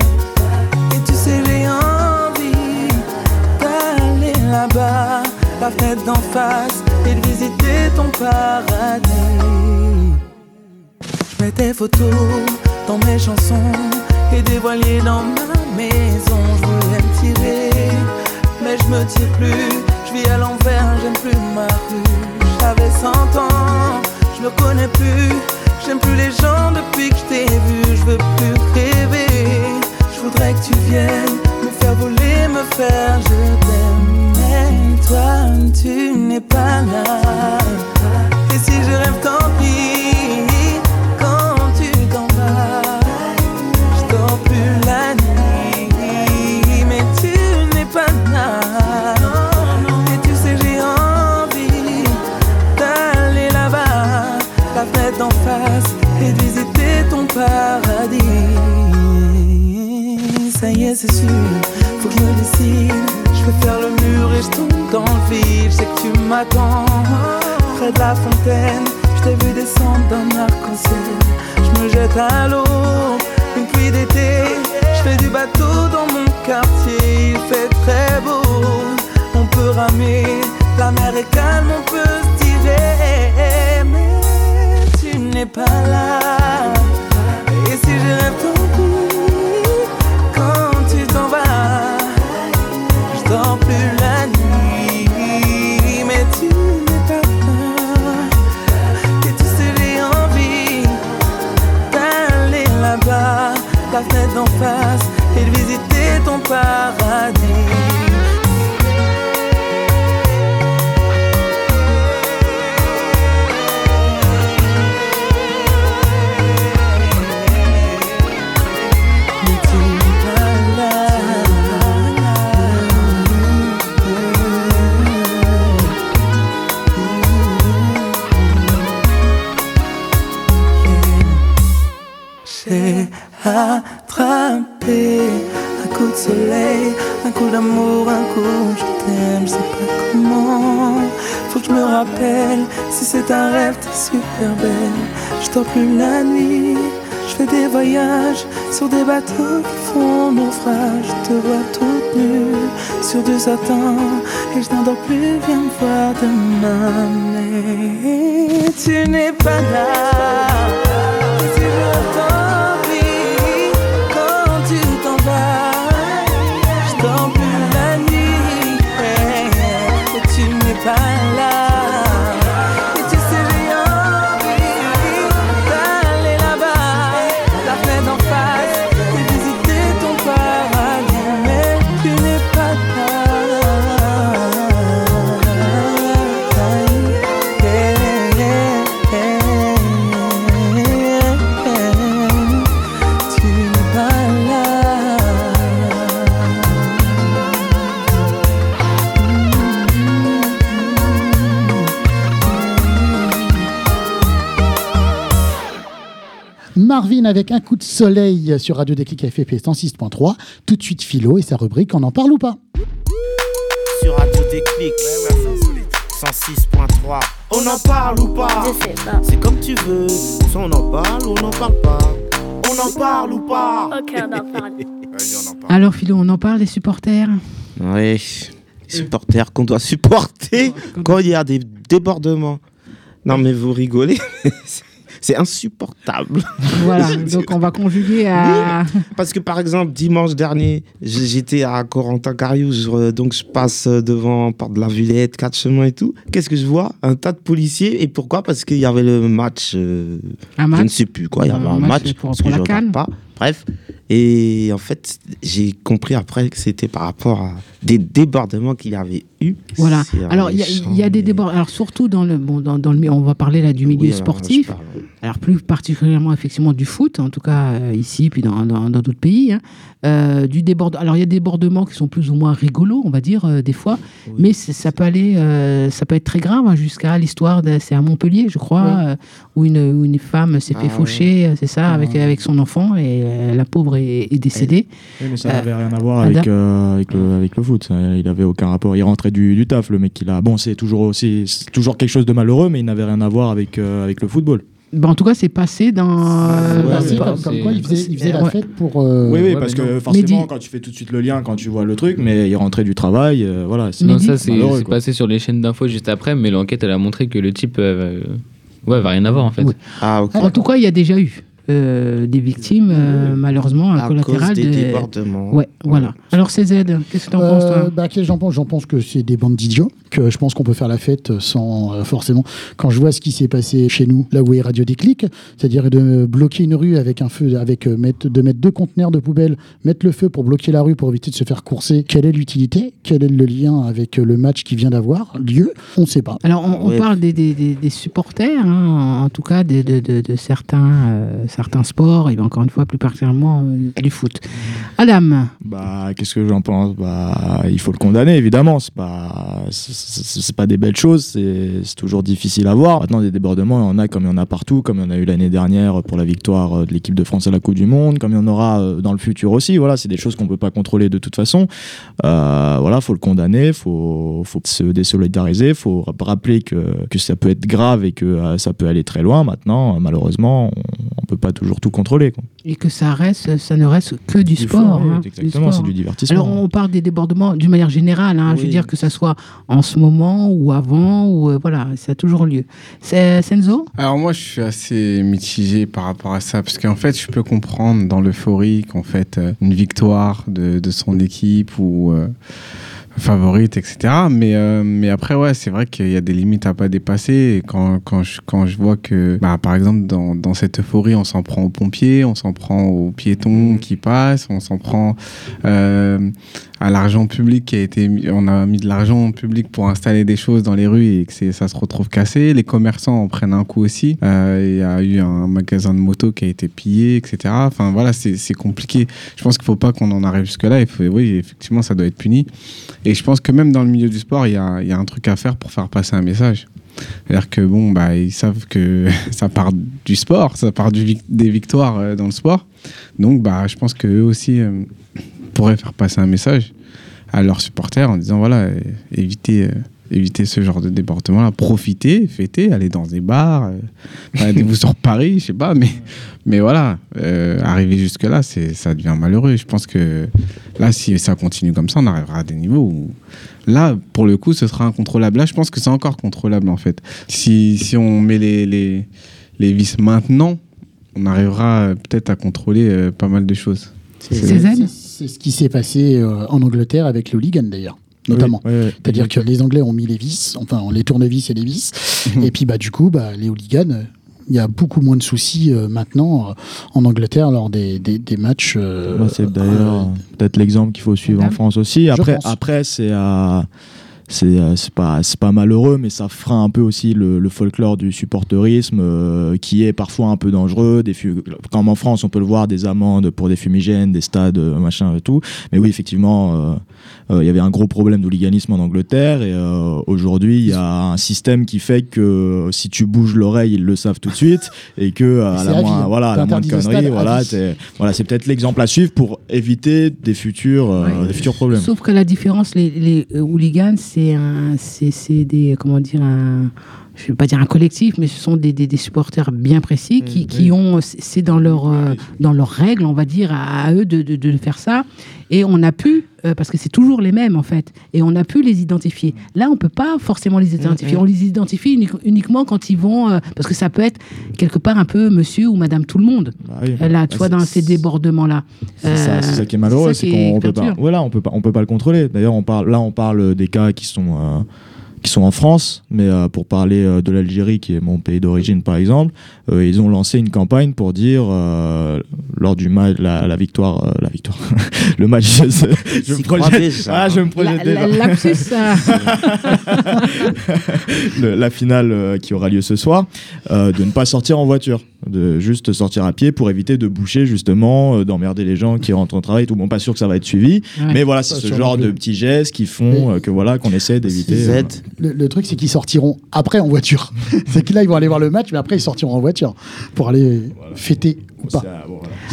Et tu sais, j'ai envie d'aller là-bas, la fenêtre d'en face, et de visiter ton paradis. Je mets tes photos dans mes chansons et des voiliers dans ma maison. Je voulais me tirer, mais je me tire plus. Je vis à l'envers, j'aime plus ma rue. J'avais 100 ans, je me connais plus. J'aime plus les gens depuis que je t'ai vu. Je veux plus rêver. Je voudrais que tu viennes me faire voler, me faire je t'aime. Mais toi, tu n'es pas là. Et si je rêve, tant pis. Paradis. Ça y est, c'est sûr, faut que je me décide. Je peux faire le mur et je tombe dans le vide. Je sais que tu m'attends près de la fontaine. Je t'ai vu descendre d'un arc-en-ciel. Je me jette à l'eau, une pluie d'été. Je fais du bateau dans mon quartier. Il fait très beau, on peut ramer. La mer est calme, on peut se tirer. Mais tu n'es pas là. Et si super belle. Je dors plus la nuit, je fais des voyages sur des bateaux qui font naufrage. Je te vois toute nue sur du satin et je n'endors plus. Viens me voir demain, mais tu n'es pas là. Marvin avec un coup de soleil sur Radio Déclic FFP 106.3. Tout de suite Philo et sa rubrique On en parle ou pas Sur Radio Déclic, 106.3. On en parle ou pas C'est comme tu veux. Soit on en parle ou on n'en parle pas. On en parle ou pas Ok, on en parle. Alors, Philo, on en parle des supporters Oui, supporters qu'on doit supporter quand il y a des débordements. Non mais vous rigolez, c'est insupportable. Voilà, donc on va conjuguer à. Parce que par exemple, dimanche dernier, j'étais à Corentin-Cariou, donc je passe devant Porte de la Villette, quatre chemins et tout. Qu'est-ce que je vois? Un tas de policiers. Et pourquoi? Parce qu'il y avait le match, euh, Un je match ne sais plus quoi, il y avait Un un, match match, pour- parce pour que la je regarde CAN. pas. Bref, et en fait, j'ai compris après que c'était par rapport à des débordements qu'il y avait eu. Voilà. Alors, il y, a- il y a des débordements. Alors, surtout dans le, bon, dans, dans le, on va parler là du milieu Oui, sportif. Alors, plus particulièrement, effectivement, du foot, en tout cas euh, ici, puis dans dans- d'autres pays. hein. Euh, du débord... Alors, il y a des débordements qui sont plus ou moins rigolos, on va dire, euh, des fois. Mais c'est- ça peut aller, ça peut être très grave, hein, jusqu'à l'histoire, de- c'est à Montpellier, je crois, où, une, où une femme s'est fait Ah, faucher, c'est ça, Ah. avec, avec son enfant, et euh, la pauvre est, est décédée. Oui, mais ça Euh, n'avait rien à voir avec, euh, avec, le, avec le foot. ça, il avait aucun rapport. Il rentrait du, du taf, le mec. Il a... Bon, c'est toujours, aussi, c'est toujours quelque chose de malheureux, mais il n'avait rien à voir avec, euh, avec le football. Bah, en tout cas, c'est passé dans. Comme, comme quoi il faisait, il faisait la Ouais. fête pour. euh, oui, oui, ouais, parce que non. forcément, quand tu fais tout de suite le lien, quand tu vois le truc, mais il rentrait du travail, euh, voilà. c'est Non, ça c'est passé sur les chaînes d'infos juste après, mais l'enquête elle a montré que le type euh, ouais, avait rien à voir en fait. Oui. Ah, ok. En tout cas, il y a déjà eu euh, des victimes, euh, malheureusement, à cause collatérales. des de- débordements. Ouais, voilà. Alors, CZ, qu'est-ce que tu en penses, Euh, toi bah, qu'est-ce que j'en pense J'en pense que c'est des bandes d'idiots, que je pense qu'on peut faire la fête sans euh, forcément. Quand je vois ce qui s'est passé chez nous, là où est Radio Déclic, c'est-à-dire de bloquer une rue avec un feu, avec euh, mettre, de mettre deux conteneurs de poubelle, mettre le feu pour bloquer la rue pour éviter de se faire courser. Quelle est l'utilité? Quel est le lien avec euh, le match qui vient d'avoir lieu? On ne sait pas. Alors, on, on Ouais. parle des, des- des- des supporters, hein, en tout cas de, de- de- de certains, euh, certains sports, et encore une fois, plus particulièrement euh, du foot. Adam, Bah, qu'est-ce que j'en pense? Bah, il faut le condamner, évidemment. C'est pas, c'est- c'est pas des belles choses. C'est toujours difficile à voir. Maintenant, des débordements, il y en a comme il y en a partout, comme il y en a eu l'année dernière pour la victoire euh, de l'équipe de France à la Coupe du Monde, comme il y en aura euh, dans le futur aussi. Voilà, c'est des choses qu'on peut pas contrôler de toute façon. Euh, voilà, faut le condamner, faut, faut se désolidariser, faut rappeler que, que ça peut être grave et que euh, ça peut aller très loin. Maintenant, malheureusement, on, on peut pas toujours tout contrôler. Quoi. et que ça reste, ça ne reste que du Du sport. hein, exactement, c'est du divertissement. Alors, on parle des débordements d'une manière générale. hein, Je veux dire que ça soit en ce moment ou avant, ou euh, voilà, ça a toujours lieu. C'est Senzo? Alors moi, je suis assez mitigé par rapport à ça, parce qu'en fait, je peux comprendre dans l'euphorie qu'en fait, euh, une victoire de, son équipe ou euh, favorite, etc. Mais, euh, mais après, ouais, c'est vrai qu'il y a des limites à pas dépasser. Quand, quand, je, quand je vois que, bah, par exemple, dans, dans cette euphorie, on s'en prend aux pompiers, on s'en prend aux piétons qui passent, on s'en prend euh, à l'argent public qui a été mis, on a mis de l'argent public pour installer des choses dans les rues et que ça se retrouve cassé. Les commerçants en prennent un coup aussi. Euh, Il y a eu un magasin de moto qui a été pillé, etc. Enfin voilà, c'est compliqué. Je pense qu'il faut pas qu'on en arrive jusque-là. Oui, effectivement, ça doit être puni. Et je pense que même dans le milieu du sport, il y a, y a un truc à faire pour faire passer un message. C'est-à-dire que bon, bah, ils savent que ça part du sport, ça part des victoires euh, dans le sport. Donc, bah, je pense qu'eux aussi euh, pourraient faire passer un message à leurs supporters en disant voilà, euh, évitez, euh, évitez ce genre de débordement-là, profitez, fêtez, allez dans des bars, euh, baladez-vous sur Paris, je sais pas, mais, mais voilà, euh, arriver jusque-là, c'est, ça devient malheureux. Je pense que là, si ça continue comme ça, on arrivera à des niveaux où là, pour le coup, ce sera incontrôlable. Là, je pense que c'est encore contrôlable en fait. Si, si on met les, les, les vis maintenant, on arrivera euh, peut-être à contrôler euh, pas mal de choses. C'est c'est ce qui s'est passé euh, en Angleterre avec le hooligan d'ailleurs. Notamment. Oui. C'est-à-dire que les Anglais ont mis les vis, enfin les tournevis et les vis, et puis bah du coup bah, les hooligans, il y a beaucoup moins de soucis euh, maintenant euh, en Angleterre lors des, des, des matchs. euh, Bah, c'est d'ailleurs peut-être l'exemple qu'il faut suivre en France aussi. Après, après c'est à- c'est euh, c'est pas c'est pas malheureux, mais ça freine un peu aussi le, le folklore du supporterisme euh, qui est parfois un peu dangereux. Des comme en France, on peut le voir, des amendes pour des fumigènes, des stades, euh, machin et tout. Mais oui, effectivement, euh, euh, il y avait un gros problème d'hooliganisme en Angleterre et euh, aujourd'hui, il y a un système qui fait que si tu bouges l'oreille, ils le savent tout de suite et que euh, à la moins, hein. voilà, à la moindre connerie, voilà, voilà, c'est peut-être l'exemple à suivre pour éviter des futurs, euh, des futurs problèmes. Sauf que la différence, les, les hooligans, c'est un, c'est, c'est des, comment dire, un, je vais pas dire un collectif, mais ce sont des, des, des supporters bien précis qui, qui ont, c'est dans leur, euh, dans leurs règles, on va dire, à, à eux de, de, de faire ça. Et on a pu, euh, parce que c'est toujours les mêmes en fait, et on a pu les identifier. Là, on peut pas forcément les identifier. On les identifie unique- uniquement quand ils vont, euh, parce que ça peut être quelque part un peu monsieur ou madame tout le monde. oui. Euh, Là, tu Bah, vois, c'est- dans ces débordements-là. C'est ça, ça qui est malheureux, c'est qu'on peut hyper pas, dur. voilà, on peut pas, on peut pas le contrôler. D'ailleurs, on parle, là, on parle des cas qui sont, qui sont en France, mais euh, pour parler euh, de l'Algérie, qui est mon pays d'origine, par exemple, euh, ils ont lancé une campagne pour dire euh, lors du match, la, la victoire, euh, la victoire, le match. Je, je me S'y croit projette, déjà. ah, je me projette La- déjà. la- lapsus, ça. Le- la finale euh, qui aura lieu ce soir, euh, de ne pas sortir en voiture, de juste sortir à pied pour éviter de boucher justement, euh, d'emmerder les gens qui rentrent au travail. Tout bon, pas sûr que ça va être suivi, Ouais. mais voilà, c'est ce genre de petits gestes qui font euh, que voilà qu'on essaie d'éviter. euh, Le, le truc, c'est qu'ils sortiront après en voiture. c'est que là, ils vont aller voir le match, mais après, ils sortiront en voiture pour aller fêter ou pas.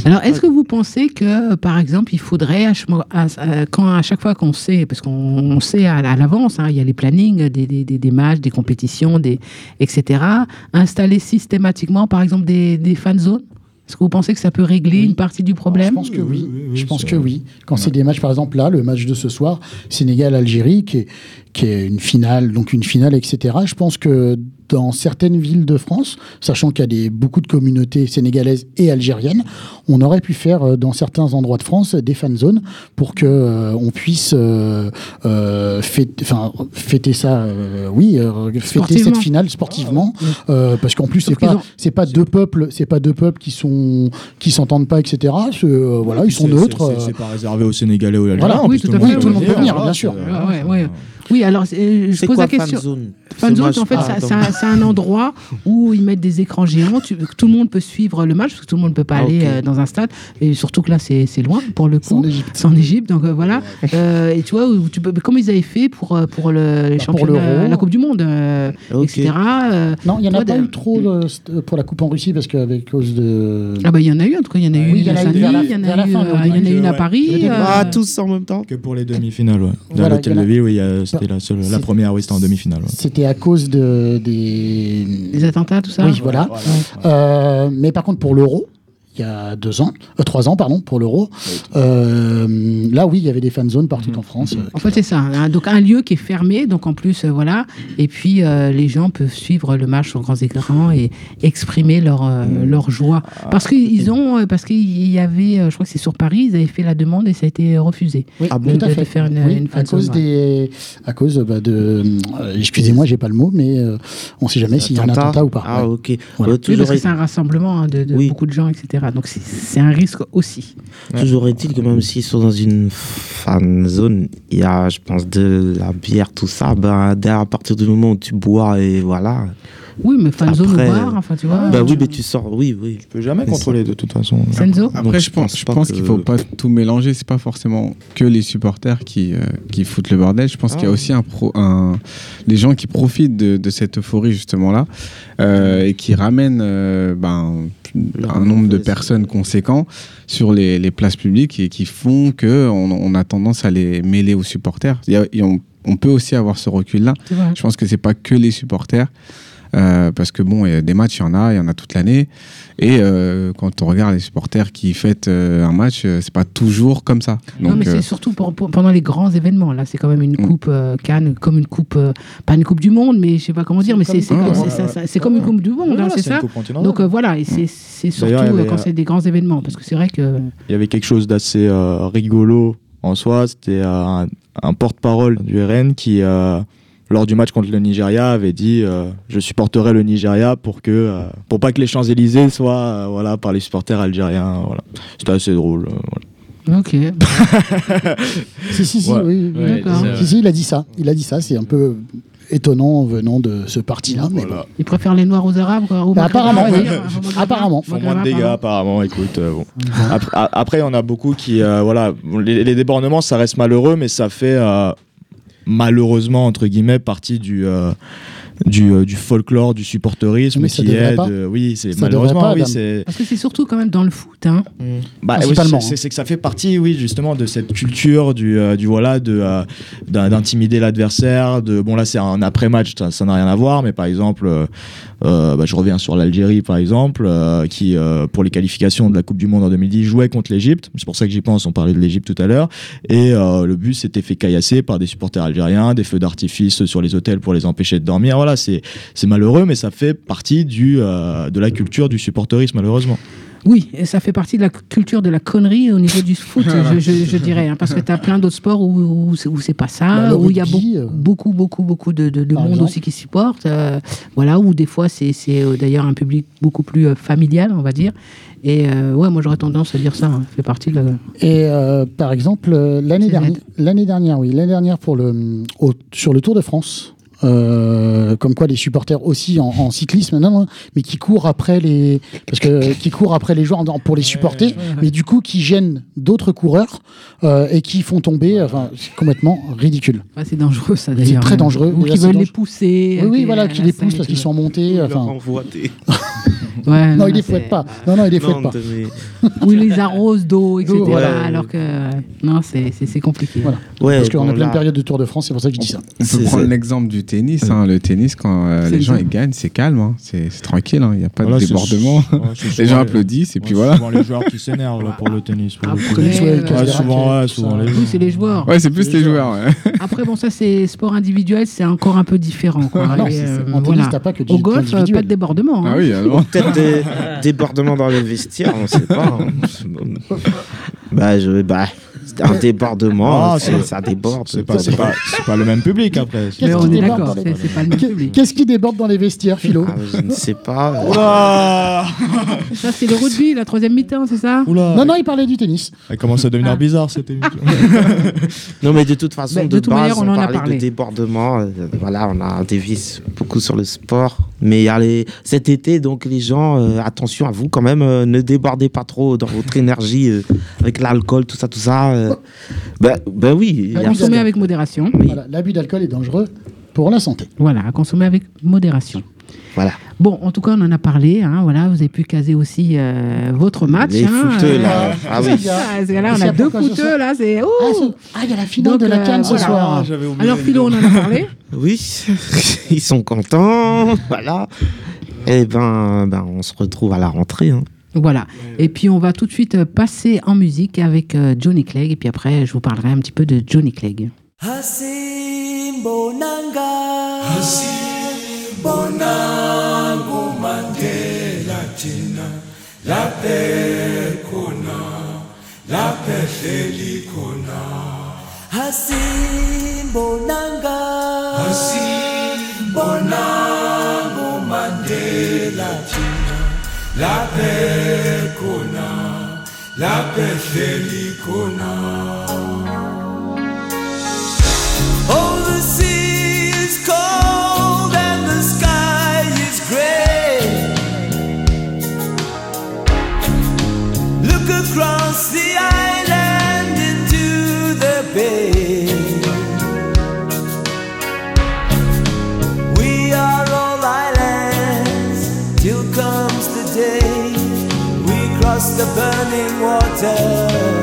Alors, est-ce que vous pensez que, par exemple, il faudrait, à, ch- à- à- quand, à chaque fois qu'on sait, parce qu'on on sait à, à l'avance, hein, il y a les plannings des, des, des- des matchs, des compétitions, des, etc., installer systématiquement, par exemple, des, des fan zones? Est-ce que vous pensez que ça peut régler une partie du problème? Je pense que oui. je pense que oui. Quand c'est des matchs, par exemple, là, le match de ce soir, Sénégal-Algérie, qui est, qui est une finale, donc une finale, etc. Je pense que dans certaines villes de France, sachant qu'il y a des, beaucoup de communautés sénégalaises et algériennes, on aurait pu faire euh, dans certains endroits de France des fan zones pour que euh, on puisse euh, euh, fêter, enfin, fêter ça, euh, oui, euh, fêter cette finale sportivement, euh, parce qu'en plus c'est pas ont- c'est pas deux peuples, c'est pas deux peuples qui sont qui s'entendent pas, etc. Voilà, ils sont neutres. c'est- pas réservé aux Sénégalais ou aux Voilà, Algériens. en oui, plus, tout à fait, tout le monde peut venir, voilà, bien sûr. ouais, ouais. Oui, alors euh, je pose quoi, la question. fan zone Fan Ce zone, match- en fait, Ah, c'est un, endroit où ils mettent des écrans géants. tu- tout le monde peut suivre le match parce que tout le monde ne peut pas Ah, aller euh, dans un stade. Et surtout que là, c'est c'est loin pour le coup. en Égypte. C'est en Égypte, donc euh, voilà. Euh, et tu vois, où tu peux, comme ils avaient fait pour, euh, pour le, les Bah, pour l'Euro. la Coupe du Monde, euh, etc. euh, Non, il y en a pas eu trop euh, pour la Coupe en Russie parce qu'avec cause de. Ah bah il y en a eu en tout cas, il y en a eu il y en a eu Saint-Denis, vers la- il y en vers a la eu, fin, euh, mais il y en a eu une à. Paris. Il y en a euh, Ah, tous en même temps Que pour les demi-finales, ouais. Dans l'hôtel de ville, oui, il y a- c'était la, seule- la C'est- première, oui, c'était en demi-finale. ouais. C'était à cause de, des. Les attentats, tout ça. Oui, voilà. Euh, mais par contre, pour l'euro, il y a deux ans, euh, trois ans, pardon, pour l'euro, euh, là, oui, il y avait des fan zones partout en France. euh, En fait, c'est ça. hein. Donc, un lieu qui est fermé. Donc, en plus, euh, voilà. Et puis, euh, les gens peuvent suivre le match sur grands écrans et exprimer leur, euh, leur joie. Parce qu'ils ont, euh, parce qu'il y avait, euh, je crois que c'est sur Paris, ils avaient fait la demande et ça a été refusé. Oui, Ah tout bon à de- de fait. faire une- Oui, une à cause zone, des, à cause bah, de, euh, excusez-moi, j'ai pas le mot, mais euh, on ne sait jamais s'il y a un attentat ou pas. Ah, Ouais. ok. Voilà. Oui, toujours parce que est- c'est un rassemblement hein, de, de Oui. beaucoup de gens, etc. Donc, c'est- un risque aussi. Toujours est-il que même s'ils sont dans une fan zone, il y a, je pense, de la bière, tout ça. Ben, à partir du moment où tu bois et voilà, Oui, mais fanzone Après, ou bar, enfin, tu vois. Bah oui, mais tu sors, oui, oui. Tu peux jamais Mais contrôler de toute façon. Senzo Après, Donc, je pense, je pense qu'il faut pas tout mélanger. C'est pas forcément que les supporters qui, euh, qui foutent le bordel. Je pense qu'il y a Ah. aussi un pro, un, les gens qui profitent de, de cette euphorie justement là euh, et qui ramènent euh, ben, un nombre de personnes conséquent sur les, les places publiques et qui font que on, on a tendance à les mêler aux supporters. Il y a- on, on peut aussi avoir ce recul là. C'est vrai. Je pense que c'est pas que les supporters. Euh, parce que bon, il y a des matchs, il y en a, il y en a toute l'année. Et euh, quand on regarde les supporters qui fêtent euh, un match, euh, c'est pas toujours comme ça. non, mais euh, c'est surtout pour- pour- pendant les grands événements. Là, c'est quand même une Mm. coupe euh, Cannes, comme une coupe, euh, pas une coupe du monde, mais je sais pas comment dire, mais c'est comme- Ouais, une coupe du monde, Ouais, hein, c'est ça. Donc euh, voilà, et c'est c'est surtout avait, quand c'est des grands événements, parce que c'est vrai que Il y avait quelque chose d'assez euh, rigolo en soi. C'était euh, un, un porte-parole du RN qui, euh, lors du match contre le Nigeria, avait dit euh, Je supporterai le Nigeria pour que euh, pour pas que les Champs-Élysées soient euh, voilà, par les supporters algériens. Voilà. C'était assez drôle. euh, voilà. ok. Si, si, si, Ouais. oui. oui. Ouais, D'accord. Si, si, il a dit ça. Il a dit ça. C'est un peu étonnant venant de ce parti-là. mais Voilà. Ils préfèrent les Noirs aux Arabes, quoi. aux Bah, apparemment, oui. Apparemment. Ils font moins de dégâts apparemment. Écoute, euh, bon. après, a- après, on a beaucoup qui, euh, voilà, les, les débordements, ça reste malheureux, mais ça fait euh, malheureusement entre guillemets partie du. Euh, du, euh, du folklore, du supporterisme Mais ça qui aide. pas. euh, oui, c'est malheureusement, pas, oui. Parce que c'est surtout quand même dans le foot, hein. Bah, oui, Principalement, c'est- hein. c'est que ça fait partie, oui, justement, de cette culture du, euh, du voilà, de euh, d'intimider l'adversaire. De bon là, c'est un après-match, ça n'a rien à voir, mais par exemple, bah, je reviens sur l'Algérie, par exemple, euh, qui euh, pour les qualifications de la Coupe du Monde en 2010 jouait contre l'Égypte. C'est pour ça que j'y pense. On parlait de l'Égypte tout à l'heure, et euh, le bus s'était fait caillasser par des supporters algériens, des feux d'artifice sur les hôtels pour les empêcher de dormir. Voilà, c'est c'est malheureux, mais ça fait partie du euh, de la culture du supporterisme, malheureusement. Oui, et ça fait partie de la culture de la connerie au niveau du foot, je, je- je dirais. hein, parce que tu as plein d'autres sports où, où c'est- où c'est pas ça, Bah, où il y a beaucoup, euh, beaucoup, beaucoup, beaucoup de, de- de par monde exemple. aussi qui supporte. euh, voilà, où des fois, c'est euh, d'ailleurs un public beaucoup plus euh, familial, on va dire. Et euh, ouais, moi, j'aurais tendance à dire ça. hein, ça fait partie de la. Et euh, par exemple, l'année dernière, l'année dernière, oui, l'année dernière pour le, au- sur le Tour de France, euh, comme quoi les supporters aussi en, en cyclisme, non, non, mais qui courent après les, parce que qui courent après les joueurs pour les supporter, mais du coup qui gênent d'autres coureurs euh, et qui font tomber, enfin, c'est complètement ridicule. Ah, c'est dangereux, ça C'est d'ailleurs. très hein. dangereux. Ou qui c'est veulent les pousser. Oui, oui, euh, voilà, qui les poussent parce qu'ils sont montés. Enfin, Ouais, non, non, il les c'est- fouette pas. Non, non, il les fouette pas. Ou ils les arrosent d'eau, etc. Ouais. Alors que. Non, c'est compliqué. Voilà. Ouais, Parce qu'on a plein de périodes de Tour de France, c'est pour ça que je dis ça. On peut prendre l'exemple du tennis. hein. Le tennis, quand euh, les gens ils gagnent, c'est calme. hein. C'est tranquille. hein. Il n'y a pas Voilà, de débordement. les gens applaudissent et puis voilà. souvent les joueurs qui s'énervent pour le tennis. pour Après. Tennis, euh, souvent, c'est les joueurs. Ouais, c'est plus les joueurs. Après, bon, ça, c'est sport individuel, c'est encore un peu différent. Quoi. Non, Et, c'est- en tennis, voilà. t'as pas que du Au golf, pas de débordement. hein. Ah oui, alors. Des débordements dans les vestiaires, on sait pas. hein. bah, je, bah, un débordement, Ah, ça déborde. C'est pas, c'est pas, c'est pas le même public après. Mais Qu'est-ce on qui est déborde d'accord, dans les- c'est c'est pas le même Qu'est- public. Qu'est-ce qui déborde dans les vestiaires, Philo Ah, je ne sais pas. Oula Ça, c'est le rugby, la troisième mi-temps, c'est ça Oula Non, non, il parlait du tennis. Elle commence à devenir Ah. bizarre cette émission. Non, mais de toute façon, Bah, de de, toute base, manière, on on, en a parlé. de débordement. euh, voilà, on a dévisse beaucoup sur le sport. Mais il y a les... cet été, donc les gens, euh, attention à vous quand même, euh, ne débordez pas trop dans votre énergie euh, avec l'alcool, tout ça, tout ça. Euh. Ben, ben oui. Ah, Consommer avec modération. Oui. Voilà, L'abus d'alcool est dangereux pour la santé. Voilà, à consommer avec modération. Voilà. Bon, en tout cas, on en a parlé. hein, voilà, vous avez pu caser aussi euh, votre match. Les hein, footeux, là. Ah oui. Ah, parce que là, on a à deux ce soir là, c'est. Ah, ouh c'est- ah, il y a la finale Donc, de la euh, Cannes ce voilà. soir. Oublié. Alors, Philo, on en a parlé. Oui, ils sont contents. Voilà. Et ben, ben, on se retrouve à la rentrée. hein. Voilà. Et puis, on va tout de suite euh, passer en musique avec euh, Johnny Clegg. Et puis après, je vous parlerai un petit peu de Johnny Clegg. Mandela La pe konan, la pe cheli konan the burning water.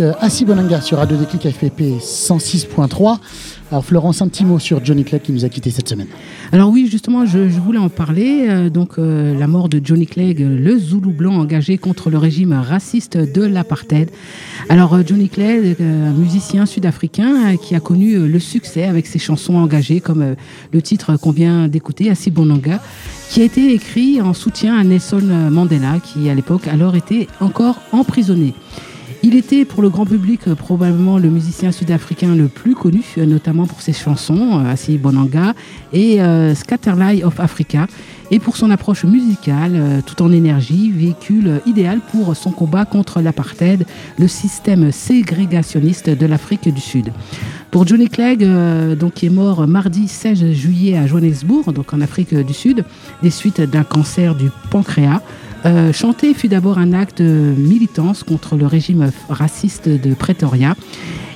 Avec euh, Bonanga sur Radio Déclic FPP 106.3. Alors Florence, un petit mot sur Johnny Clegg qui nous a quittés cette semaine. Alors oui, justement, je, voulais en parler. euh, donc euh, la mort de Johnny Clegg, le Zoulou blanc engagé contre le régime raciste de l'apartheid. Alors Johnny Clegg, un musicien sud-africain qui a connu le succès avec ses chansons engagées, comme le titre qu'on vient d'écouter, Asibonanga, qui a été écrit en soutien à Nelson Mandela, qui à l'époque alors était encore emprisonné. Il était pour le grand public euh, probablement le musicien sud-africain le plus connu, euh, notamment pour ses chansons euh, Bonanga et euh, Scatterlight of Africa, et pour son approche musicale, tout en énergie, véhicule idéal pour son combat contre l'apartheid, le système ségrégationniste de l'Afrique du Sud. Pour Johnny Clegg, donc, qui est mort mardi 16 juillet à Johannesburg, donc en Afrique du Sud, des suites d'un cancer du pancréas, euh, chanter fut d'abord un acte de militance contre le régime raciste de Pretoria.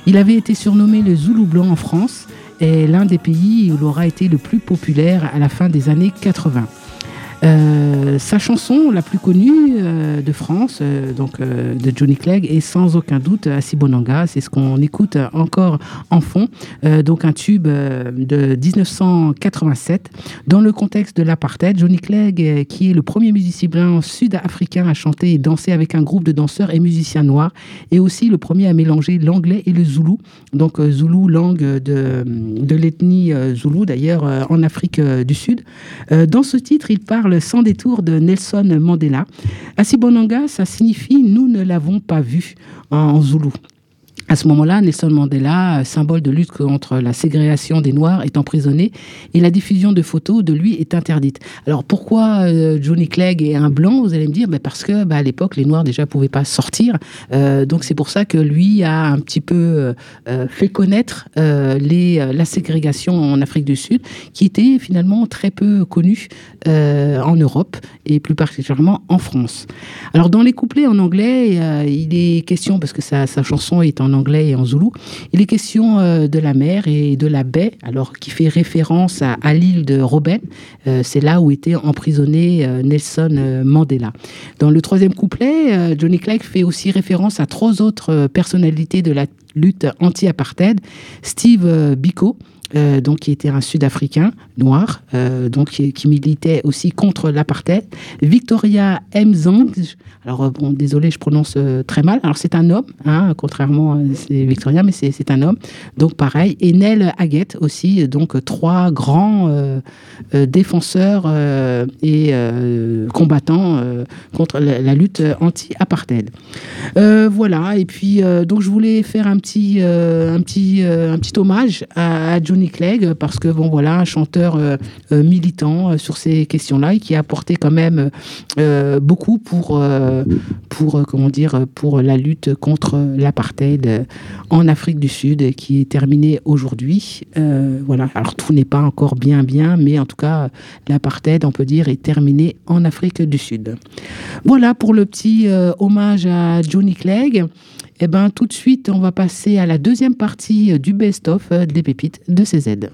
Il avait été surnommé le Zoulou blanc en France et l'un des pays où il aura été le plus populaire à la fin des années 80. Euh, sa chanson la plus connue euh, de France, euh, donc de Johnny Clegg, est sans aucun doute Asibonanga. C'est ce qu'on écoute encore en fond. Donc un tube de 1987. Dans le contexte de l'apartheid, Johnny Clegg, qui est le premier musicien sud-africain à chanter et danser avec un groupe de danseurs et musiciens noirs, est aussi le premier à mélanger l'anglais et le zoulou. Donc zoulou, langue de, de l'ethnie zoulou, d'ailleurs en Afrique du Sud. Dans ce titre, il parle sans détour de Nelson Mandela. Asibonanga, ça signifie nous ne l'avons pas vu en, en zoulou. À ce moment-là, Nelson Mandela, symbole de lutte contre la ségrégation des Noirs, est emprisonné et la diffusion de photos de lui est interdite. Alors pourquoi euh, Johnny Clegg est un blanc Vous allez me dire, Ben, parce que bah, à l'époque, les Noirs déjà pouvaient pas sortir. Euh, donc c'est pour ça que lui a un petit peu euh, fait connaître les, la ségrégation en Afrique du Sud, qui était finalement très peu connue en Europe et plus particulièrement en France. Alors dans les couplets en anglais, il est question, parce que sa, sa chanson est en anglais et en zoulou, il est question euh, de la mer et de la baie, alors qui fait référence à, l'île de Robben. Euh, C'est là où était emprisonné euh, Nelson Mandela. Dans le troisième couplet, Johnny Clegg fait aussi référence à trois autres personnalités de la lutte anti-apartheid. Steve euh, Biko, euh, donc qui était un Sud-Africain noir, euh, donc qui, militait aussi contre l'apartheid. Victoria Mzang, alors bon, désolé, je prononce très mal. Alors c'est un homme, hein, contrairement à Victoria, mais c'est un homme. Donc pareil. Et Nell Haggett aussi, donc trois grands défenseurs et combattants contre la, la lutte anti-apartheid. Voilà. Et puis donc je voulais faire un petit, euh, un petit, euh, un petit hommage à, Johnny Clegg parce que bon voilà, un chanteur euh, militant sur ces questions-là et qui a apporté quand même beaucoup pour, pour comment dire, pour la lutte contre l'apartheid en Afrique du Sud qui est terminée aujourd'hui. Voilà. Alors tout n'est pas encore bien bien, mais en tout cas l'apartheid, on peut dire, est terminé en Afrique du Sud. Voilà pour le petit hommage à Johnny Clegg. Et ben tout de suite, on va passer à la deuxième partie euh, du best-of euh, des pépites de CZ.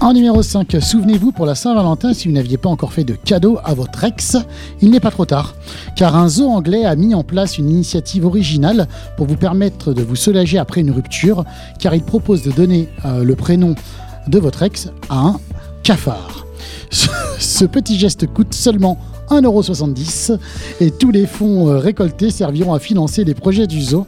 En numéro 5, souvenez-vous pour la Saint-Valentin, si vous n'aviez pas encore fait de cadeau à votre ex, il n'est pas trop tard. Car un zoo anglais a mis en place une initiative originale pour vous permettre de vous soulager après une rupture, car il propose de donner euh, le prénom de votre ex à un cafard. Ce petit geste coûte seulement 1,70€ et tous les fonds euh, récoltés serviront à financer les projets du zoo.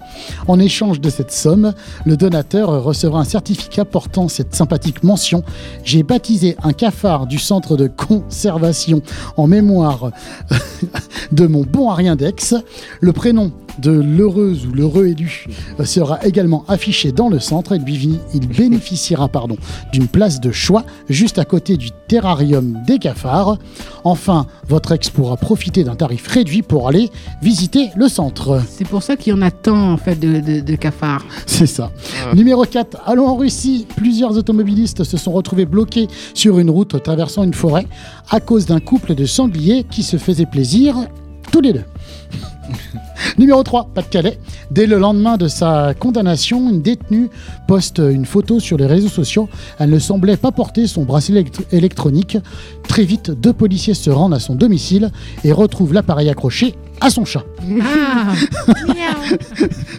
En échange de cette somme, le donateur recevra un certificat portant cette sympathique mention. J'ai baptisé un cafard du centre de conservation en mémoire de mon bon à rien d'ex. Le prénom de l'heureuse ou l'heureux élu euh, sera également affiché dans le centre et lui- il bénéficiera pardon, d'une place de choix juste à côté du terrarium des cafards. Enfin, votre pourra profiter d'un tarif réduit pour aller visiter le centre. C'est pour ça qu'il y en a tant en fait de, de- de cafards. C'est ça. Numéro 4, allons en Russie. Plusieurs automobilistes se sont retrouvés bloqués sur une route traversant une forêt à cause d'un couple de sangliers qui se faisait plaisir tous les deux. Numéro 3, Pas-de-Calais. Dès le lendemain de sa condamnation, une détenue poste une photo sur les réseaux sociaux. Elle ne semblait pas porter son bracelet élect- électronique. Très vite, deux policiers se rendent à son domicile et retrouvent l'appareil accroché à son chat. Ah,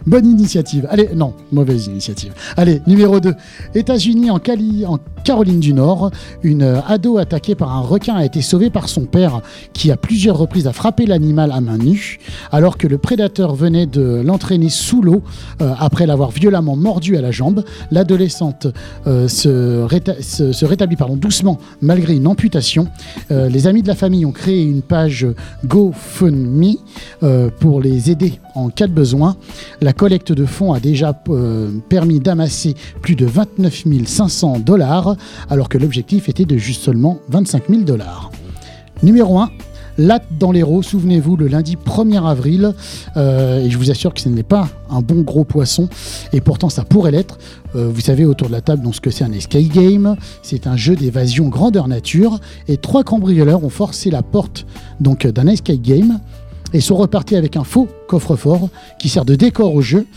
Bonne initiative. Allez, non, mauvaise initiative. Allez, numéro 2. États-Unis, en, Cali- en Caroline du Nord, une euh, ado attaquée par un requin a été sauvée par son père, qui à plusieurs reprises a frappé l'animal à main nue, alors que le prédateur venait de l'entraîner sous l'eau euh, après l'avoir violemment mordu à la jambe. L'adolescente euh, se, réta- se- se rétablit pardon, doucement malgré une amputation. Euh, les amis de la famille ont créé une page GoFundMe euh, pour les aider en cas de besoin. La collecte de fonds a déjà euh, permis d'amasser plus de 29 500 dollars, alors que l'objectif était de juste seulement 25 000 dollars. Numéro 1. Latte dans l'Hérault, souvenez-vous, le lundi 1er avril, euh, et je vous assure que ce n'est pas un bon gros poisson, et pourtant ça pourrait l'être. Euh, vous savez autour de la table donc, ce que c'est un escape game, c'est un jeu d'évasion grandeur nature, et trois cambrioleurs ont forcé la porte donc d'un escape game, et sont repartis avec un faux coffre-fort qui sert de décor au jeu,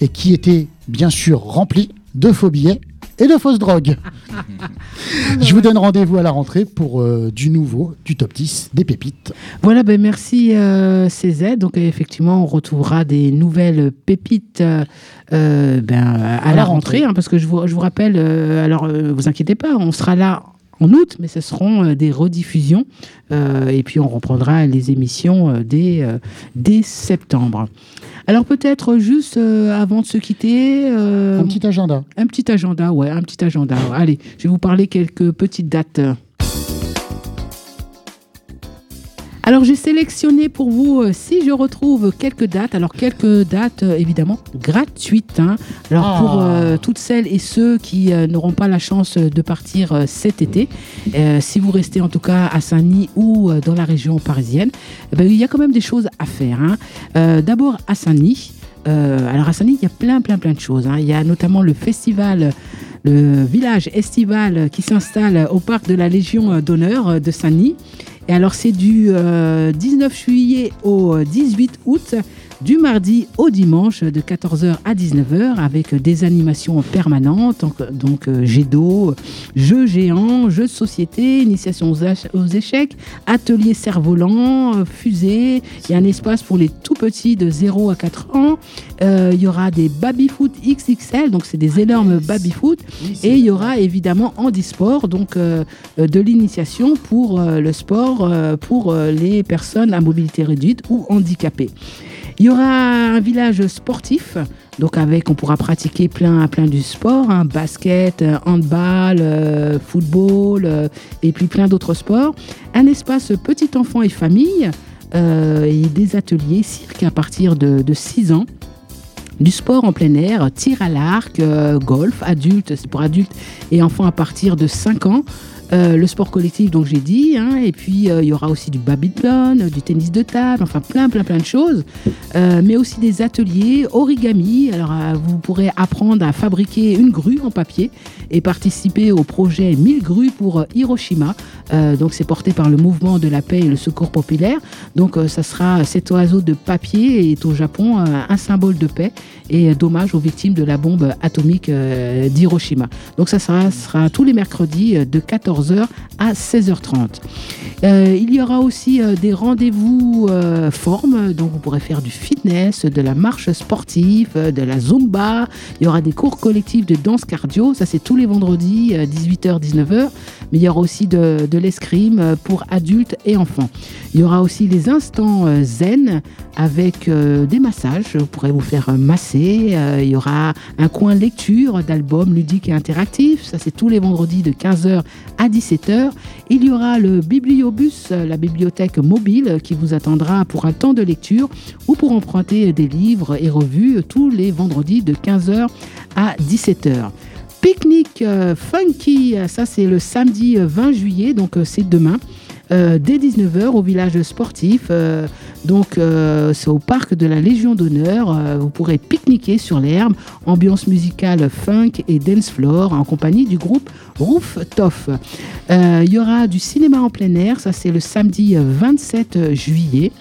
et qui était bien sûr rempli de faux billets et de fausses drogues. Je vous donne rendez-vous à la rentrée pour euh, du nouveau, du top 10, des pépites. Voilà, ben merci euh, CZ. Donc effectivement, on retrouvera des nouvelles pépites euh, ben, à, la rentrée, hein, parce que je vous, je vous rappelle, euh, alors vous inquiétez pas, on sera là en août, mais ce seront des rediffusions euh, et puis on reprendra les émissions dès, dès septembre. Alors peut-être juste euh, avant de se quitter, euh, Un petit agenda. un petit agenda, ouais, un petit agenda. Allez, je vais vous parler quelques petites dates. Alors j'ai sélectionné pour vous, euh, si je retrouve quelques dates, alors quelques dates euh, évidemment gratuites. hein. Alors Ah. pour euh, toutes celles et ceux qui euh, n'auront pas la chance euh, de partir euh, cet été, euh, si vous restez en tout cas à Saint-Denis ou euh, dans la région parisienne, eh ben, il y a quand même des choses à faire. hein. Euh, D'abord à Saint-Denis. Euh, alors à Saint-Denis, il y a plein, plein, plein de choses. hein. Il y a notamment le festival, le village estival qui s'installe au parc de la Légion d'honneur de Saint-Denis. Et alors c'est du euh, 19 juillet au euh, 18 août. Du mardi au dimanche de 14h à 19h avec des animations permanentes, donc, euh, jet d'eau, jeux géants, jeux de société, initiation aux, échecs, atelier cerf-volant, euh, fusée. Il y a un espace pour les tout petits de 0 à 4 ans. Euh, il y aura des baby-foot XXL, donc c'est des énormes baby-foot. Et il y aura évidemment handisport, donc euh, de l'initiation pour euh, le sport pour les personnes à mobilité réduite ou handicapées. Il y aura un village sportif, donc avec, on pourra pratiquer plein, plein du sport, hein, basket, euh, handball, euh, football, euh, et puis plein d'autres sports. Un espace petit enfant et famille, et des ateliers cirque à partir de, de 6 ans. Du sport en plein air, tir à l'arc, golf, adulte, pour adultes et enfants à partir de 5 ans. Euh, le sport collectif, donc j'ai dit, hein, et puis euh, il y aura aussi du badminton, du tennis de table, enfin plein, plein, plein de choses, Euh, mais aussi des ateliers origami. Alors vous pourrez apprendre à fabriquer une grue en papier et participer au projet 1000 grues pour Hiroshima. Donc c'est porté par le mouvement de la paix et le secours populaire. Donc ça sera cet oiseau de papier est au Japon un symbole de paix et d'hommage aux victimes de la bombe atomique d'Hiroshima. Donc ça sera, sera tous les mercredis de 14h à 16h30. Euh, il y aura aussi euh, des rendez-vous euh, formes, donc vous pourrez faire du fitness, de la marche sportive, euh, de la zumba. Il y aura des cours collectifs de danse cardio, ça c'est tous les vendredis, 18h-19h. Mais il y aura aussi de, de l'escrime pour adultes et enfants. Il y aura aussi les instants zen avec des massages. Vous pourrez vous faire masser. Il y aura un coin lecture d'albums ludiques et interactifs. Ça, c'est tous les vendredis de 15h à 17h. Il y aura le bibliobus, la bibliothèque mobile, qui vous attendra pour un temps de lecture ou pour emprunter des livres et revues tous les vendredis de 15h à 17h. Pique-nique euh, funky, ça c'est le samedi euh, 20 juillet, donc euh, c'est demain. Euh, dès 19h au village sportif. euh, donc, euh, c'est au parc de la Légion d'honneur. Vous pourrez pique-niquer sur l'herbe, ambiance musicale funk et dance floor en compagnie du groupe Roof Toff. Il y aura du cinéma en plein air. Ça, c'est le samedi euh, 27 juillet.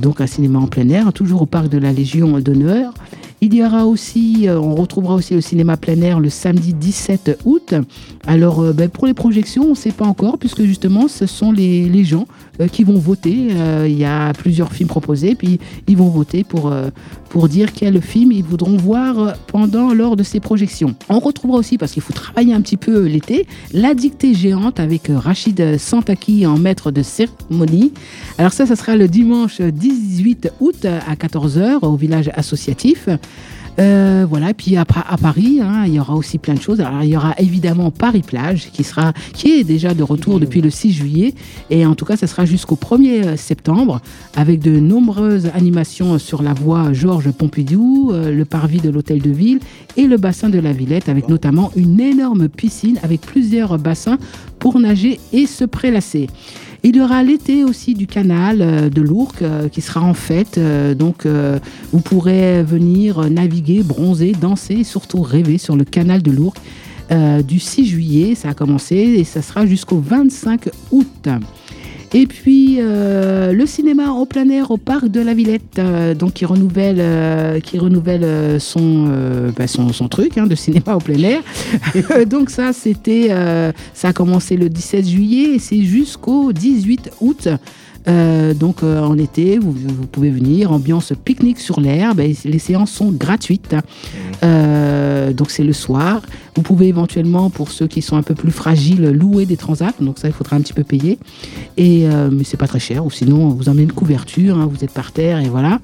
Donc, un cinéma en plein air, toujours au parc de la Légion d'honneur. Il y aura aussi, euh, on retrouvera aussi le cinéma plein air le samedi 17 août. Alors, euh, ben, pour les projections, on ne sait pas encore, puisque justement, ce sont les, gens euh, qui vont voter. Il y a plusieurs films proposés, puis ils vont voter pour, pour dire quel film ils voudront voir pendant, lors de ces projections. On retrouvera aussi, parce qu'il faut travailler un petit peu l'été, La dictée géante avec Rachid Santaki en maître de cérémonie. Alors ça, ça sera le dimanche 18 août à 14h au village associatif. Euh, voilà, puis après à Paris, hein, il y aura aussi plein de choses. Alors, il y aura évidemment Paris Plage qui sera, qui est déjà de retour depuis le 6 juillet, et en tout cas, ça sera jusqu'au 1er septembre avec de nombreuses animations sur la voie Georges Pompidou, euh, le parvis de l'hôtel de ville et le bassin de la Villette, avec notamment une énorme piscine avec plusieurs bassins pour nager et se prélasser. Il y aura l'été aussi du canal euh, de l'Ourcq euh, qui sera en fête. euh, donc, vous pourrez venir naviguer, bronzer, danser et surtout rêver sur le canal de l'Ourcq du 6 juillet. Ça a commencé et ça sera jusqu'au 25 août. Et puis euh, le cinéma en plein air au parc de la Villette, euh, donc qui renouvelle, euh, qui renouvelle son, bah, son, son truc hein, de cinéma en plein air. donc ça, c'était, ça a commencé le 17 juillet et c'est jusqu'au 18 août. Euh, donc euh, en été, vous, vous pouvez venir, ambiance pique-nique sur l'herbe, les séances sont gratuites. Euh, donc c'est le soir. Vous pouvez éventuellement, pour ceux qui sont un peu plus fragiles, louer des transats. Donc ça, il faudra un petit peu payer. Et, euh, mais c'est pas très cher. Ou sinon, on vous emmène une couverture, hein, vous êtes par terre et voilà.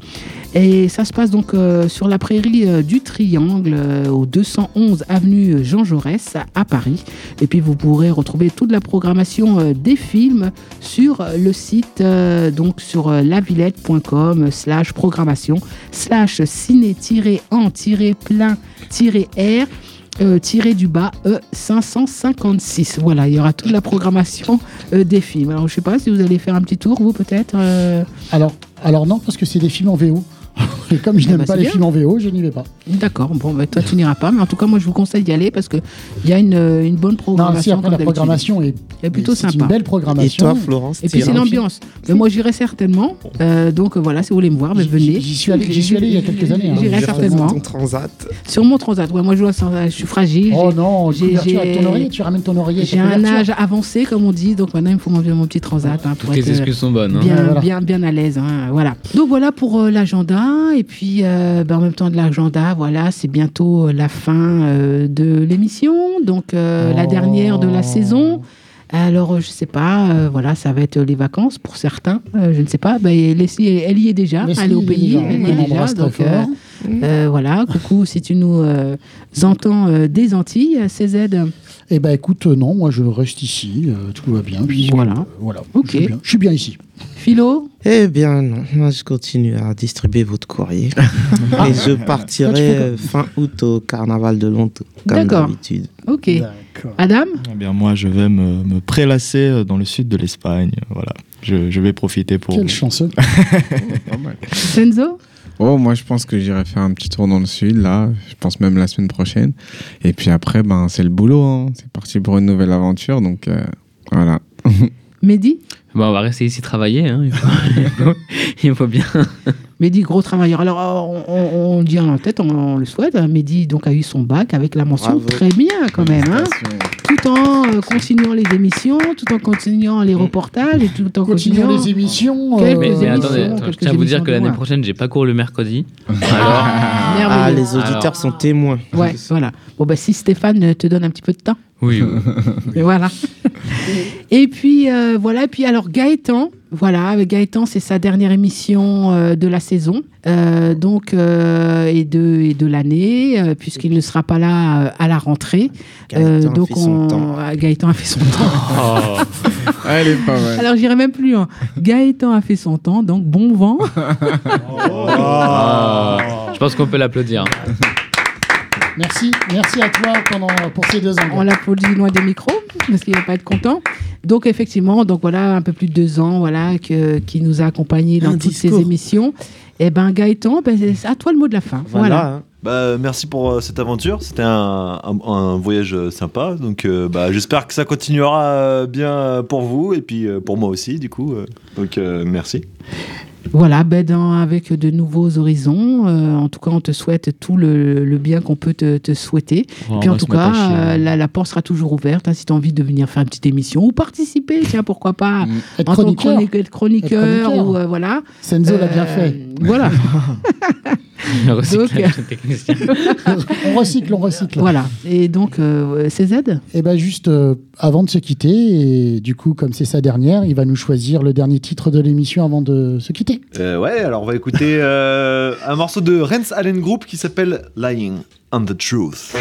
Et ça se passe donc euh, sur la prairie euh, du Triangle, euh, au 211 avenue Jean Jaurès à Paris. Et puis vous pourrez retrouver toute la programmation des films sur le site, donc sur lavillette.com slash programmation slash ciné-en-plein-r euh, tiré du bas E 556. Voilà, il y aura toute la programmation euh, des films. Alors, je sais pas si vous allez faire un petit tour, vous peut-être. euh, Alors, alors non, parce que c'est des films en VO. Et comme je Ah n'aime bah, pas les bien. films en VO, je n'y vais pas. D'accord, bon, bah, toi tu n'iras pas, mais en tout cas, moi je vous conseille d'y aller parce qu'il y a une, une bonne Non, programmation. si après comme la programmation est, est plutôt c'est sympa. une belle programmation. Et toi, Florence Et puis c'est l'ambiance. Mais moi j'irai certainement. Euh, donc voilà, si vous voulez me voir, mais venez. J'y suis allé, j'y suis allé il y a quelques années. hein. J'irai certainement. Ton transat. Sur mon transat, ouais, moi je, vois je suis fragile. Oh non, ton oreiller, tu ramènes ton oreiller. J'ai un âge avancé, comme on dit, donc maintenant il me faut mon, mon petit transat hein, Toutes les euh, excuses sont bonnes. hein. bien, à l'aise. voilà. Donc voilà pour euh, l'agenda. Et puis euh, ben, en même temps de l'agenda, voilà, c'est bientôt euh, la fin euh, de l'émission, donc euh, la Oh. dernière de la saison. Alors, je sais pas, euh, voilà, ça va être les vacances pour certains. euh, je ne sais pas. Ben, Leslie, elle y est déjà. Leslie elle est au pays. Elle y est déjà. Donc, euh, voilà, coucou, si tu nous entends des Antilles, CZ. Eh ben écoute, euh, non, moi je reste ici, euh, tout va bien. Voilà. euh, voilà. Ok. Je suis bien, je suis bien ici. Philo Eh bien, non. Moi, je continue à distribuer votre courrier. Et je partirai fin août au carnaval de Londres, comme d'habitude. Ok. D'accord. Adam Eh bien, moi, je vais me, me prélasser dans le sud de l'Espagne. Voilà. Je, je vais profiter pour. Quel chanceux. Pas mal. Senzo Oh, moi, je pense que j'irai faire un petit tour dans le sud, là. Je pense même la semaine prochaine. Et puis après, ben, c'est le boulot. hein. C'est parti pour une nouvelle aventure. Donc, euh, voilà. Mehdi? Bon, on va rester ici travailler. hein. Il, faut, il faut- il faut bien. Mehdi, gros travailleur. Alors, euh, on, on, on dit en tête, on, on le souhaite. Mehdi donc, a eu son bac avec la mention Bravo. très bien, quand même. hein. Tout en euh, continuant les émissions, tout en continuant les reportages et tout en Continuons continuant. les émissions. Euh, Mais, mais émissions, attendez, attends, je tiens à vous dire que l'année prochaine, j'ai pas cours le mercredi. Alors, Ah, Merveilleux. les auditeurs Alors. sont témoins. Ouais, voilà. Bon, bah, si Stéphane te donne un petit peu de temps. Oui, oui. Et voilà. et puis, euh, voilà. Et puis, alors, Gaëtan, voilà, avec Gaëtan, c'est sa dernière émission euh, de la saison, euh, donc, euh, et de, et de l'année, euh, puisqu'il ne sera pas là euh, à la rentrée. Euh, Gaëtan a donc, fait son on- temps. Gaëtan a fait son temps. Oh. Elle est pas mal. Alors, j'irai même plus loin. Gaëtan a fait son temps, donc bon vent. Ah. Je pense qu'on peut l'applaudir. Merci, merci à toi pendant, pour ces deux ans. On l'applaudit loin des micros parce qu'il va pas être content. Donc effectivement, donc voilà un peu plus de deux ans, voilà que qui nous a accompagnés dans Un toutes ces émissions. Et ben Gaëtan, ben, c'est à toi le mot de la fin. Voilà. Voilà. hein. Bah, merci pour euh, cette aventure. C'était un, un- un voyage euh, sympa. Donc, euh, bah, j'espère que ça continuera euh, bien pour vous et puis euh, pour moi aussi, du coup. euh. donc, euh, merci. Voilà, ben, dans- avec de nouveaux horizons. euh, en tout cas, on te souhaite tout le, le bien qu'on peut te, te souhaiter. Oh, Puis en tout cas, chier. euh, la, la porte sera toujours ouverte hein, si tu as envie de venir faire une petite émission ou participer. Tiens, pourquoi pas Être en tant que chroniqueur. chronique- être chroniqueur, Être chroniqueur. ou euh, voilà. Senzo l'a bien Euh, fait. Voilà. Le recyclage Donc- technicien. on recycle, on recycle. voilà. Et donc, euh, CZ Et ben juste euh, avant de se quitter, et du coup, comme c'est sa dernière, il va nous choisir le dernier titre de l'émission avant de se quitter. Euh, ouais, alors on va écouter euh, un morceau de Rens Allen Group qui s'appelle Lying on the Truth.